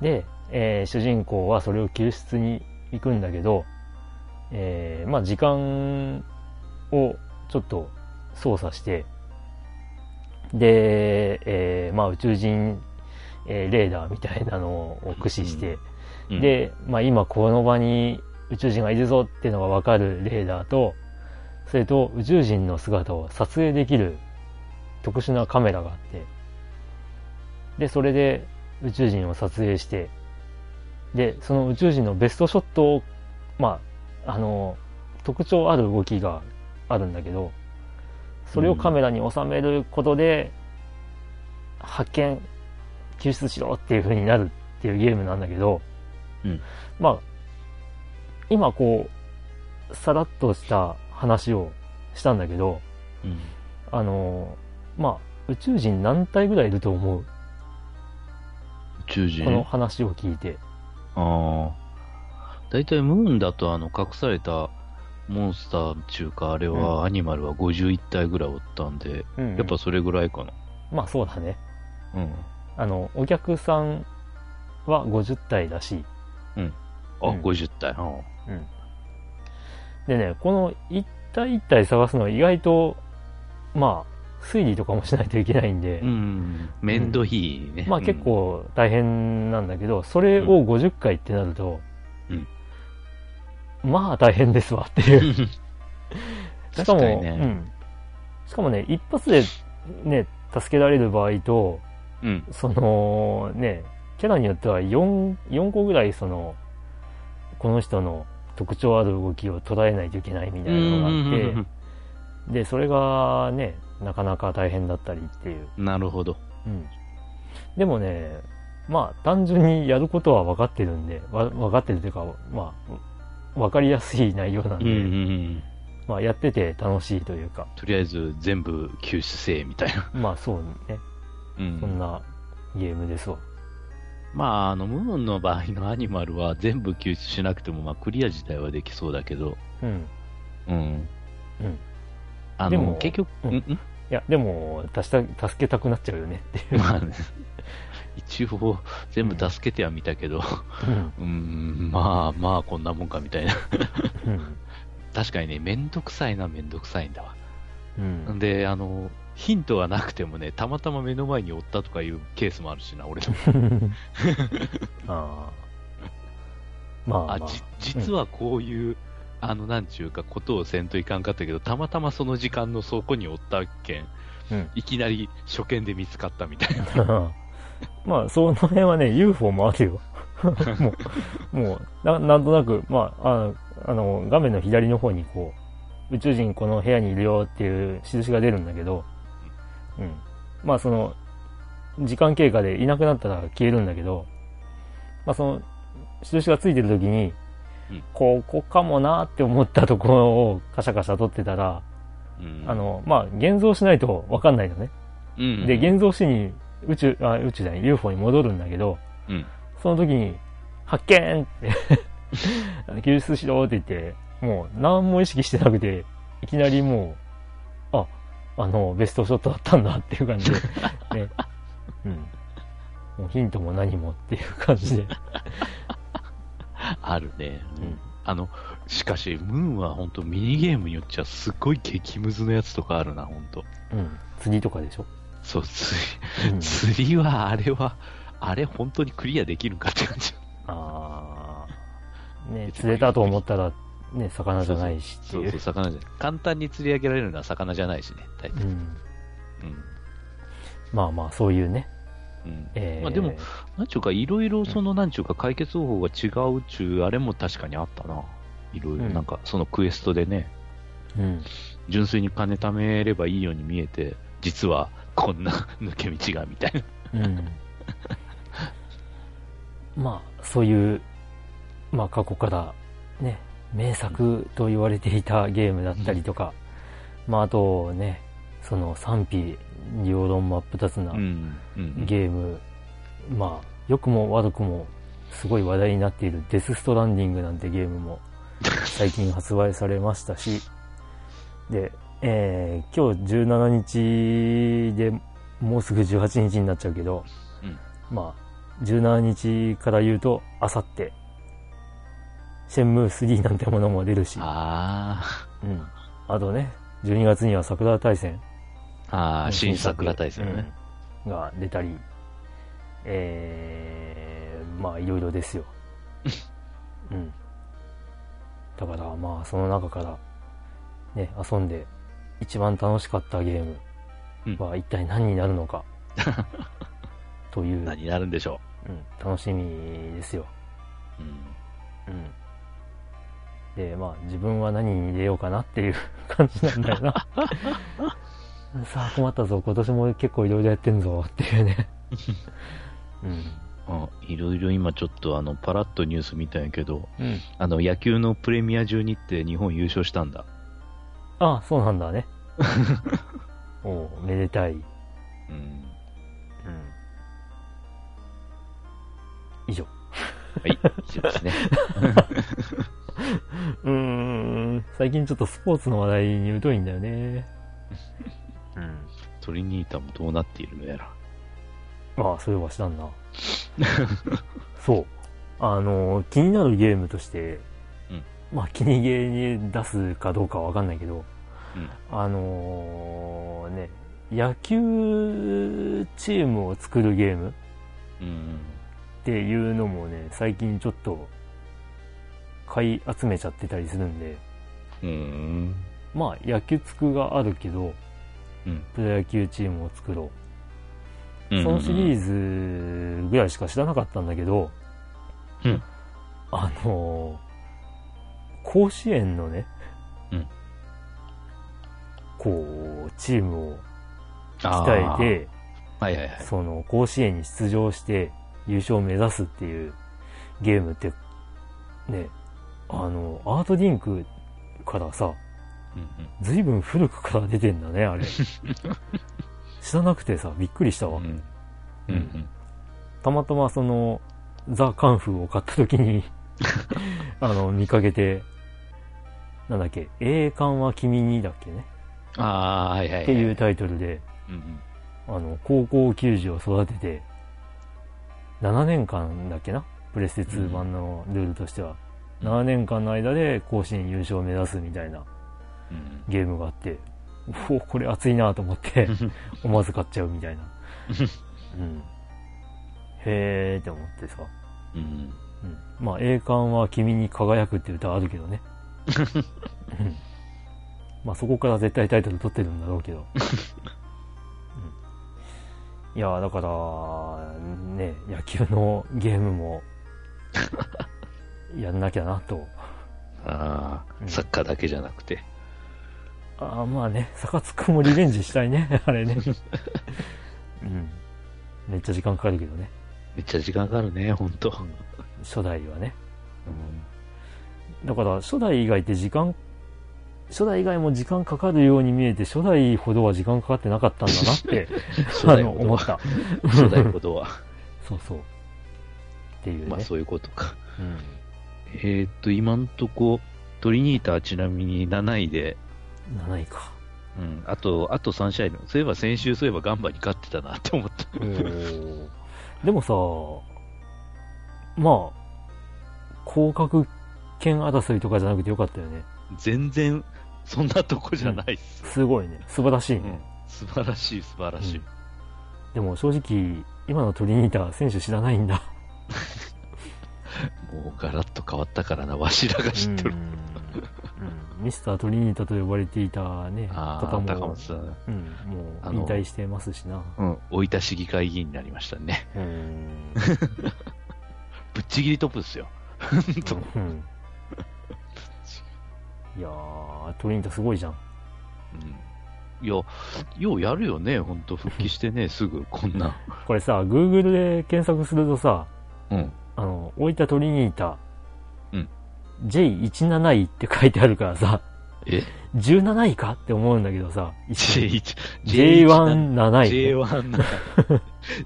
で、えー主人公はそれを救出に行くんだけど、えーまあ時間をちょっと操作して、で、えーまあ宇宙人、えーレーダーみたいなのを駆使して、うん、で、まあ、今この場に宇宙人がいるぞっていうのがわかるレーダーと、それと宇宙人の姿を撮影できる特殊なカメラがあって、で、それで宇宙人を撮影して、で、その宇宙人のベストショットを、まあ、あの、特徴ある動きがあるんだけど、それをカメラに収めることで、発見、救出しろっていう風になるっていうゲームなんだけど、うんまあ、今こう、さらっとした話をしたんだけど、うん。あの、まあ、宇宙人何体ぐらいいると思う宇宙人？この話を聞いて。ああ。だいたいムーンだと、あの、隠されたモンスター中か、あれは、アニマルは51体ぐらいおったんで、うんやっぱそれぐらいかな。まあそうだね。うん。あの、お客さんは50体だし、あ、うん50体。あうん。でね、この一体一体探すのは意外と、まあ、推理とかもしないといけないんで、うん。面倒いいね。まあ結構大変なんだけど、それを50回ってなると、うんまあ大変ですわってうん。いう。しかも、ねうん。しかもね、一発でね、助けられる場合と、うん。そのね、キャラによっては4、4個ぐらいその、この人の特徴ある動きを捉えないといけないみたいなのがあって、で、それがね、なかなか大変だったりっていう。なるほど。うん。でもね、まあ、単純にやることは分かってるんで、わ分かってるというか、まあ、分かりやすい内容なんで、うんうんうん。まあ、やってて楽しいというか、とりあえず全部救出せえみたいな。まあ、そうね、うんそんなゲームですわ。まあ、あの、ムーンの場合のアニマルは全部救出しなくても、まあ、クリア自体はできそうだけど、うん。うん。うん。あの、でも結局、うんうん、んいや、でも、助た助けたくなっちゃうよねっていう。まあね、一応、全部助けてはみたけど、うん。うん、まあまあ、こんなもんかみたいな。うん。確かにね、めんどくさいな、めんどくさいんだわ。うんんで、あの、ヒントがなくてもね、たまたま目の前におったとかいうケースもあるしな、俺の。ああ。まあ、あ、まあじ、実はこういう、あの、なんちゅうか、ことをせんといかんかったけど、たまたまその時間のそこにおったけん、うんいきなり初見で見つかったみたいな。まあ、その辺はね、UFO もあるよ。もう、もうな、なんとなく、まあ、ああの、画面の左の方にこう、宇宙人この部屋にいるよっていう印が出るんだけど、うん。まあその、時間経過でいなくなったら消えるんだけど、まあその、印がついてる時に、うんここかもなって思ったところをカシャカシャ撮ってたら、うんあ、の、まあ現像しないとわかんないのね。うん、で、現像しに宇宙、あ、宇宙じゃない、UFO に戻るんだけど、うん。その時に、発見って、救出しろって言って、もう何も意識してなくて、いきなりもう、あ、あの、ベストショットだったんだっていう感じで、ね。うん。もうヒントも何もっていう感じで。あるね。うんあの、しかし、ムーンは本当ミニゲームによっちゃすっごい激ムズのやつとかあるな、本当うん。釣りとかでしょ？そう、釣うんり、釣りは、あれは、あれ本当にクリアできるんかって感じ。あー。ね、釣れたと思ったら、ね、魚じゃないしそうそう、。魚じゃない。簡単に釣り上げられるのは魚じゃないしね、大体。うん。うん。まあまあ、そういうね。うん。えーまあでも、なんちゅうか、いろいろその、なんちゅうか、解決方法が違うっちゅう、あれも確かにあったな。いろいろ、うんなんか、そのクエストでね、うん。純粋に金貯めればいいように見えて、実は、こんな 抜け道が、みたいな。うん。まあ、そういう、まあ過去からね、名作と言われていたゲームだったりとか、まああとね、その賛否両論真っ二つな。ゲーム、まあ、良くも悪くもすごい話題になっているデスストランディングなんてゲームも最近発売されましたし、で、えー今日17日でもうすぐ18日になっちゃうけど、うん。まあ、17日から言うと、あさって、シェンムー3なんてものも出るし、あうん。あとね、12月には桜大戦あ、ああ、新桜大戦ね。うんが出たり、えー、まあいろいろですよ。うん。だからまあその中からね、遊んで一番楽しかったゲームは一体何になるのか、という、何になるんでしょうん、楽しみですよ。う。うん。うん。で、まあ自分は何に入れようかなっていう感じなんだよな。さあ困ったぞ、今年も結構いろいろやってんぞっていうね。うん。あいろいろ今ちょっとあの、パラッとニュース見たんやけど、うん。あの、野球のプレミア12って日本優勝したんだ。あそうなんだね。おうめでたい。うん。うん。以上。はい、以上ですね。うーん。最近ちょっとスポーツの話題に疎いんだよね。うん。トリニータもどうなっているのやら。ああ、そういえばしたんな。そう。あの、気になるゲームとして、うんまあ、気にゲーに出すかどうかはわかんないけど、うんあのね、野球チームを作るゲームうん。っていうのもね、最近ちょっと買い集めちゃってたりするんで、うん。まあ、野球つくがあるけど、うん。プロ野球チームを作ろう。うんそのシリーズぐらいしか知らなかったんだけど、うん。あのー甲子園のね、うん。こう、チームを鍛えて、はいはいはい。その甲子園に出場して優勝を目指すっていうゲームって、ね、あの、アートリンクからさ、うんずいぶん古くから出てんだね、あれ。知らなくてさ、びっくりしたわうん。。たまたまその、ザ・カンフーを買った時に、あの、見かけて、なんだっけ、栄冠は君にだっけね。ああ、はいはいはい。っていうタイトルで、うんあの、高校球児を育てて、7年間だっけな？プレステ2版のルールとしては。7年間の間で甲子園優勝を目指すみたいなうん。ゲームがあって、おお、これ熱いなと思って、思わず買っちゃうみたいな。うん。へーって思ってさ。うん。うん。まあ、栄冠は君に輝くって歌あるけどね。うんまあ、そこから絶対タイトル取ってるんだろうけど。うん、いや、だから、ね、野球のゲームも、やんなきゃなとああ、うんサッカーだけじゃなくて。ああ、まあね、坂津くんもリベンジしたいね、あれね。うん。めっちゃ時間かかるけどね。めっちゃ時間かかるね、ほんと。初代はね。うんだから、初代以外って時間、初代以外も時間かかるように見えて、初代ほどは時間かかってなかったんだなって、初代あの。思った。初代ほどは。そうそう。っていうね。まあそういうことか。うん。えーっと、今んとこ、トリニータはちなみに7位で、7位か。うん、あと、あと3試合の、そういえば先週そういえばガンバに勝ってたなって思った。でもさ、まあ、降格権争いとかじゃなくてよかったよね。全然、そんなとこじゃないっす。すごいね。素晴らしいね。うん素晴らしい、素晴らしい。うんでも正直、今のトリニータ選手知らないんだ。もうガラッと変わったからな、わしらが知ってる。ミスタートリニータと呼ばれていたね、方も、高松さん。うん、もう引退してますしな。うん、大分市議会議員になりましたね。うん。ぶっちぎりトップですよ。うんいやー、トリニータすごいじゃん。うん。いや、ようやるよね、ほんと、復帰してね、すぐ、こんな。これさ、Google で検索するとさ、うん。あの、大分トリニータ、うん。J17 位って書いてあるからさ、え？17位か？って思うんだけどさ、一瞬 ?J1、J17 位、J1 な、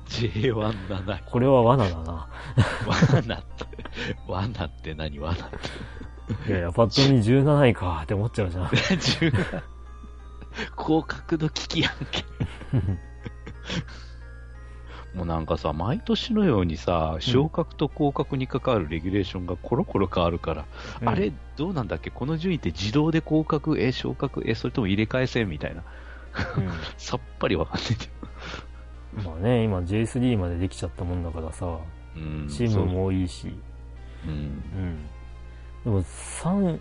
J1 なない。これは罠だな。罠って、罠って何罠って。いやいや、パッと見17位かって思っちゃうじゃん。10降格の危機やんけ。もうなんかさ、毎年のようにさ、昇格と降格に関わるレギュレーションがコロコロ変わるから、あれ、どうなんだっけ？この順位って自動で降格、え、昇格、え、それとも入れ替え戦みたいな。うん。さっぱりわかんないんだよまあね、今 J3 までできちゃったもんだからさ、うんチームも多いし、そう。うん。うん。でも、三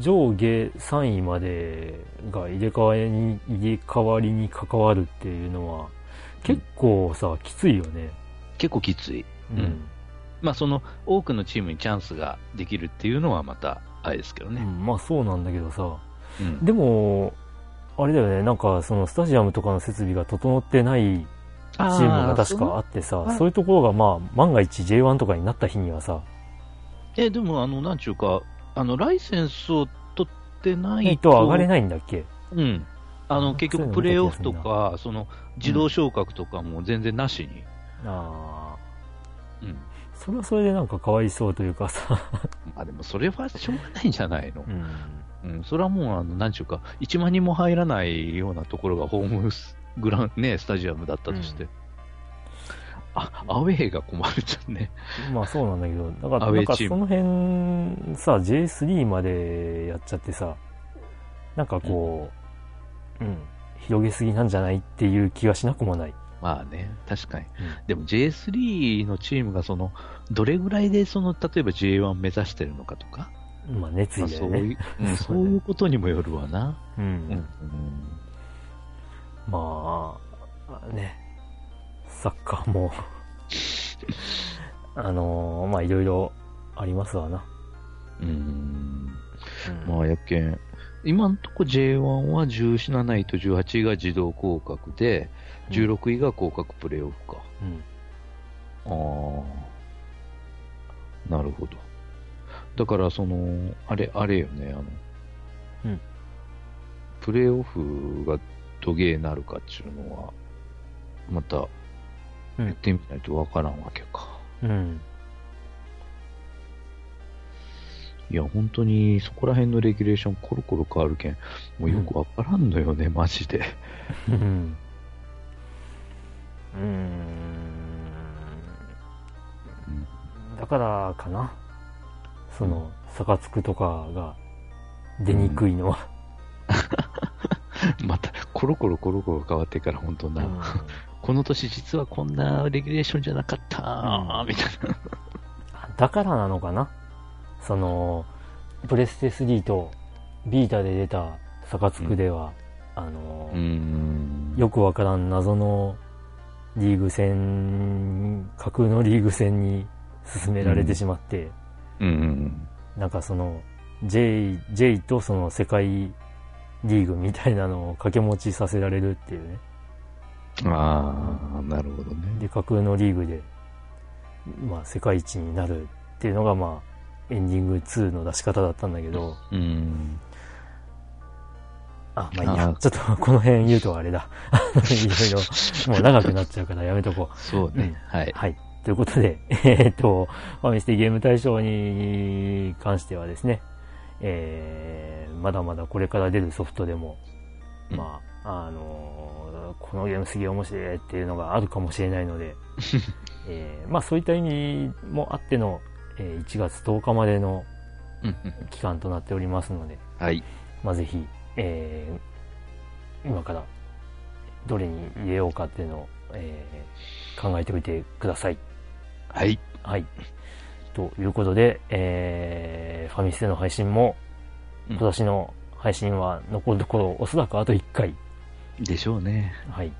上下3位までが入れ替わりに、入れ替わりに関わるっていうのは、結構さ、きついよね。結構きつい。うんまあ、その、多くのチームにチャンスができるっていうのはまた、あれですけどね。うんまあそうなんだけどさ、うん。でも、あれだよね、なんかそのスタジアムとかの設備が整ってないチームが確かあってさ、そういうところがまあ万が一 J1 とかになった日にはさ、え、でも、あの、なんちゅうか、あの、ライセンスを取ってないと上がれないんだっけ？うん。あの、あ結局、プレイオフとか、その、自動昇格とかも全然なしに。ああ、うん。それはそれでなんかかわいそうというかさ、ま あでも、それはしょうがないんじゃないの？う。ん。うん。それはもう、あの、なんちゅうか、1万人も入らないようなところがホームスグラン、ね、スタジアムだったとして。うんあ、アウェーが困るじゃんね。まあそうなんだけど、だからなんかその辺さ、J3 までやっちゃってさ、なんかこう、うん、広げすぎなんじゃないっていう気がしなくもない。まあね、確かに。うんでも J3 のチームがその、どれぐらいでその、例えば J1 目指してるのかとか、まあ熱まあ意だよね。そういう、うんそ そうういうことにもよるわな。うん。うん。まあ、ね、サッカーも、あのーまあいろいろありますわな。うん。うんまあ、やけん。今んとこ J1 は17位と18位が自動降格で、16位が降格プレイオフか。うん。ああ。なるほど。だから、その、あれ、あれよね、あの、うんプレイオフがどげーなるかっていうのは、また、うんやってみないとわからんわけか。うん。いや、本当に、そこら辺のレギュレーションコロコロ変わるけん、もうよくわからんのよね、マジで。うん。うーん。だからかな。その、逆つくとかが出にくいのは。また、コロコロコロコロ変わってから、本当な、うんこの年実はこんなレギュレーションじゃなかった、うんみたいな。だからなのかなその、プレステ3とビータで出た逆つくでは、あの、んよくわからん謎のリーグ戦、架空のリーグ戦に進められてしまって、うんうんなんかその、J、J とその世界リーグみたいなのを掛け持ちさせられるっていうね。ああ、なるほどね。で、架空のリーグで、まあ、世界一になるっていうのが、まあ、エンディング2の出し方だったんだけど、うん。あ、まあいいやちょっとこの辺言うとあれだ。いろいろ、もう長くなっちゃうからやめとこう。そうね。はい。はい。ということで、えーっと、ファミステゲーム大賞に関してはですね、えー、まだまだこれから出るソフトでも、うんまあ、あのーこのゲームすげえ面白いっていうのがあるかもしれないので、えーまあそういった意味もあっての、えー1月10日までの期間となっておりますので、はい。まあ、ぜひ、えー今からどれに入れようかっていうのを、えー考えておいてください。はい。はい。ということで、えーファミステの配信も、うん今年の配信は残るところ、おそらくあと1回。でしょうね。はい。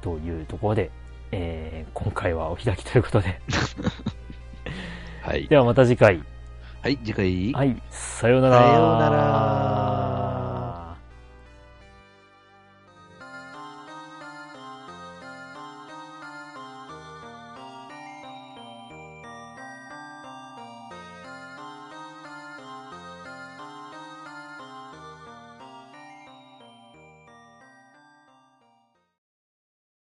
というところで、えー今回はお開きということで。はい。ではまた次回。はい、次回。はい。さようなら。さようなら。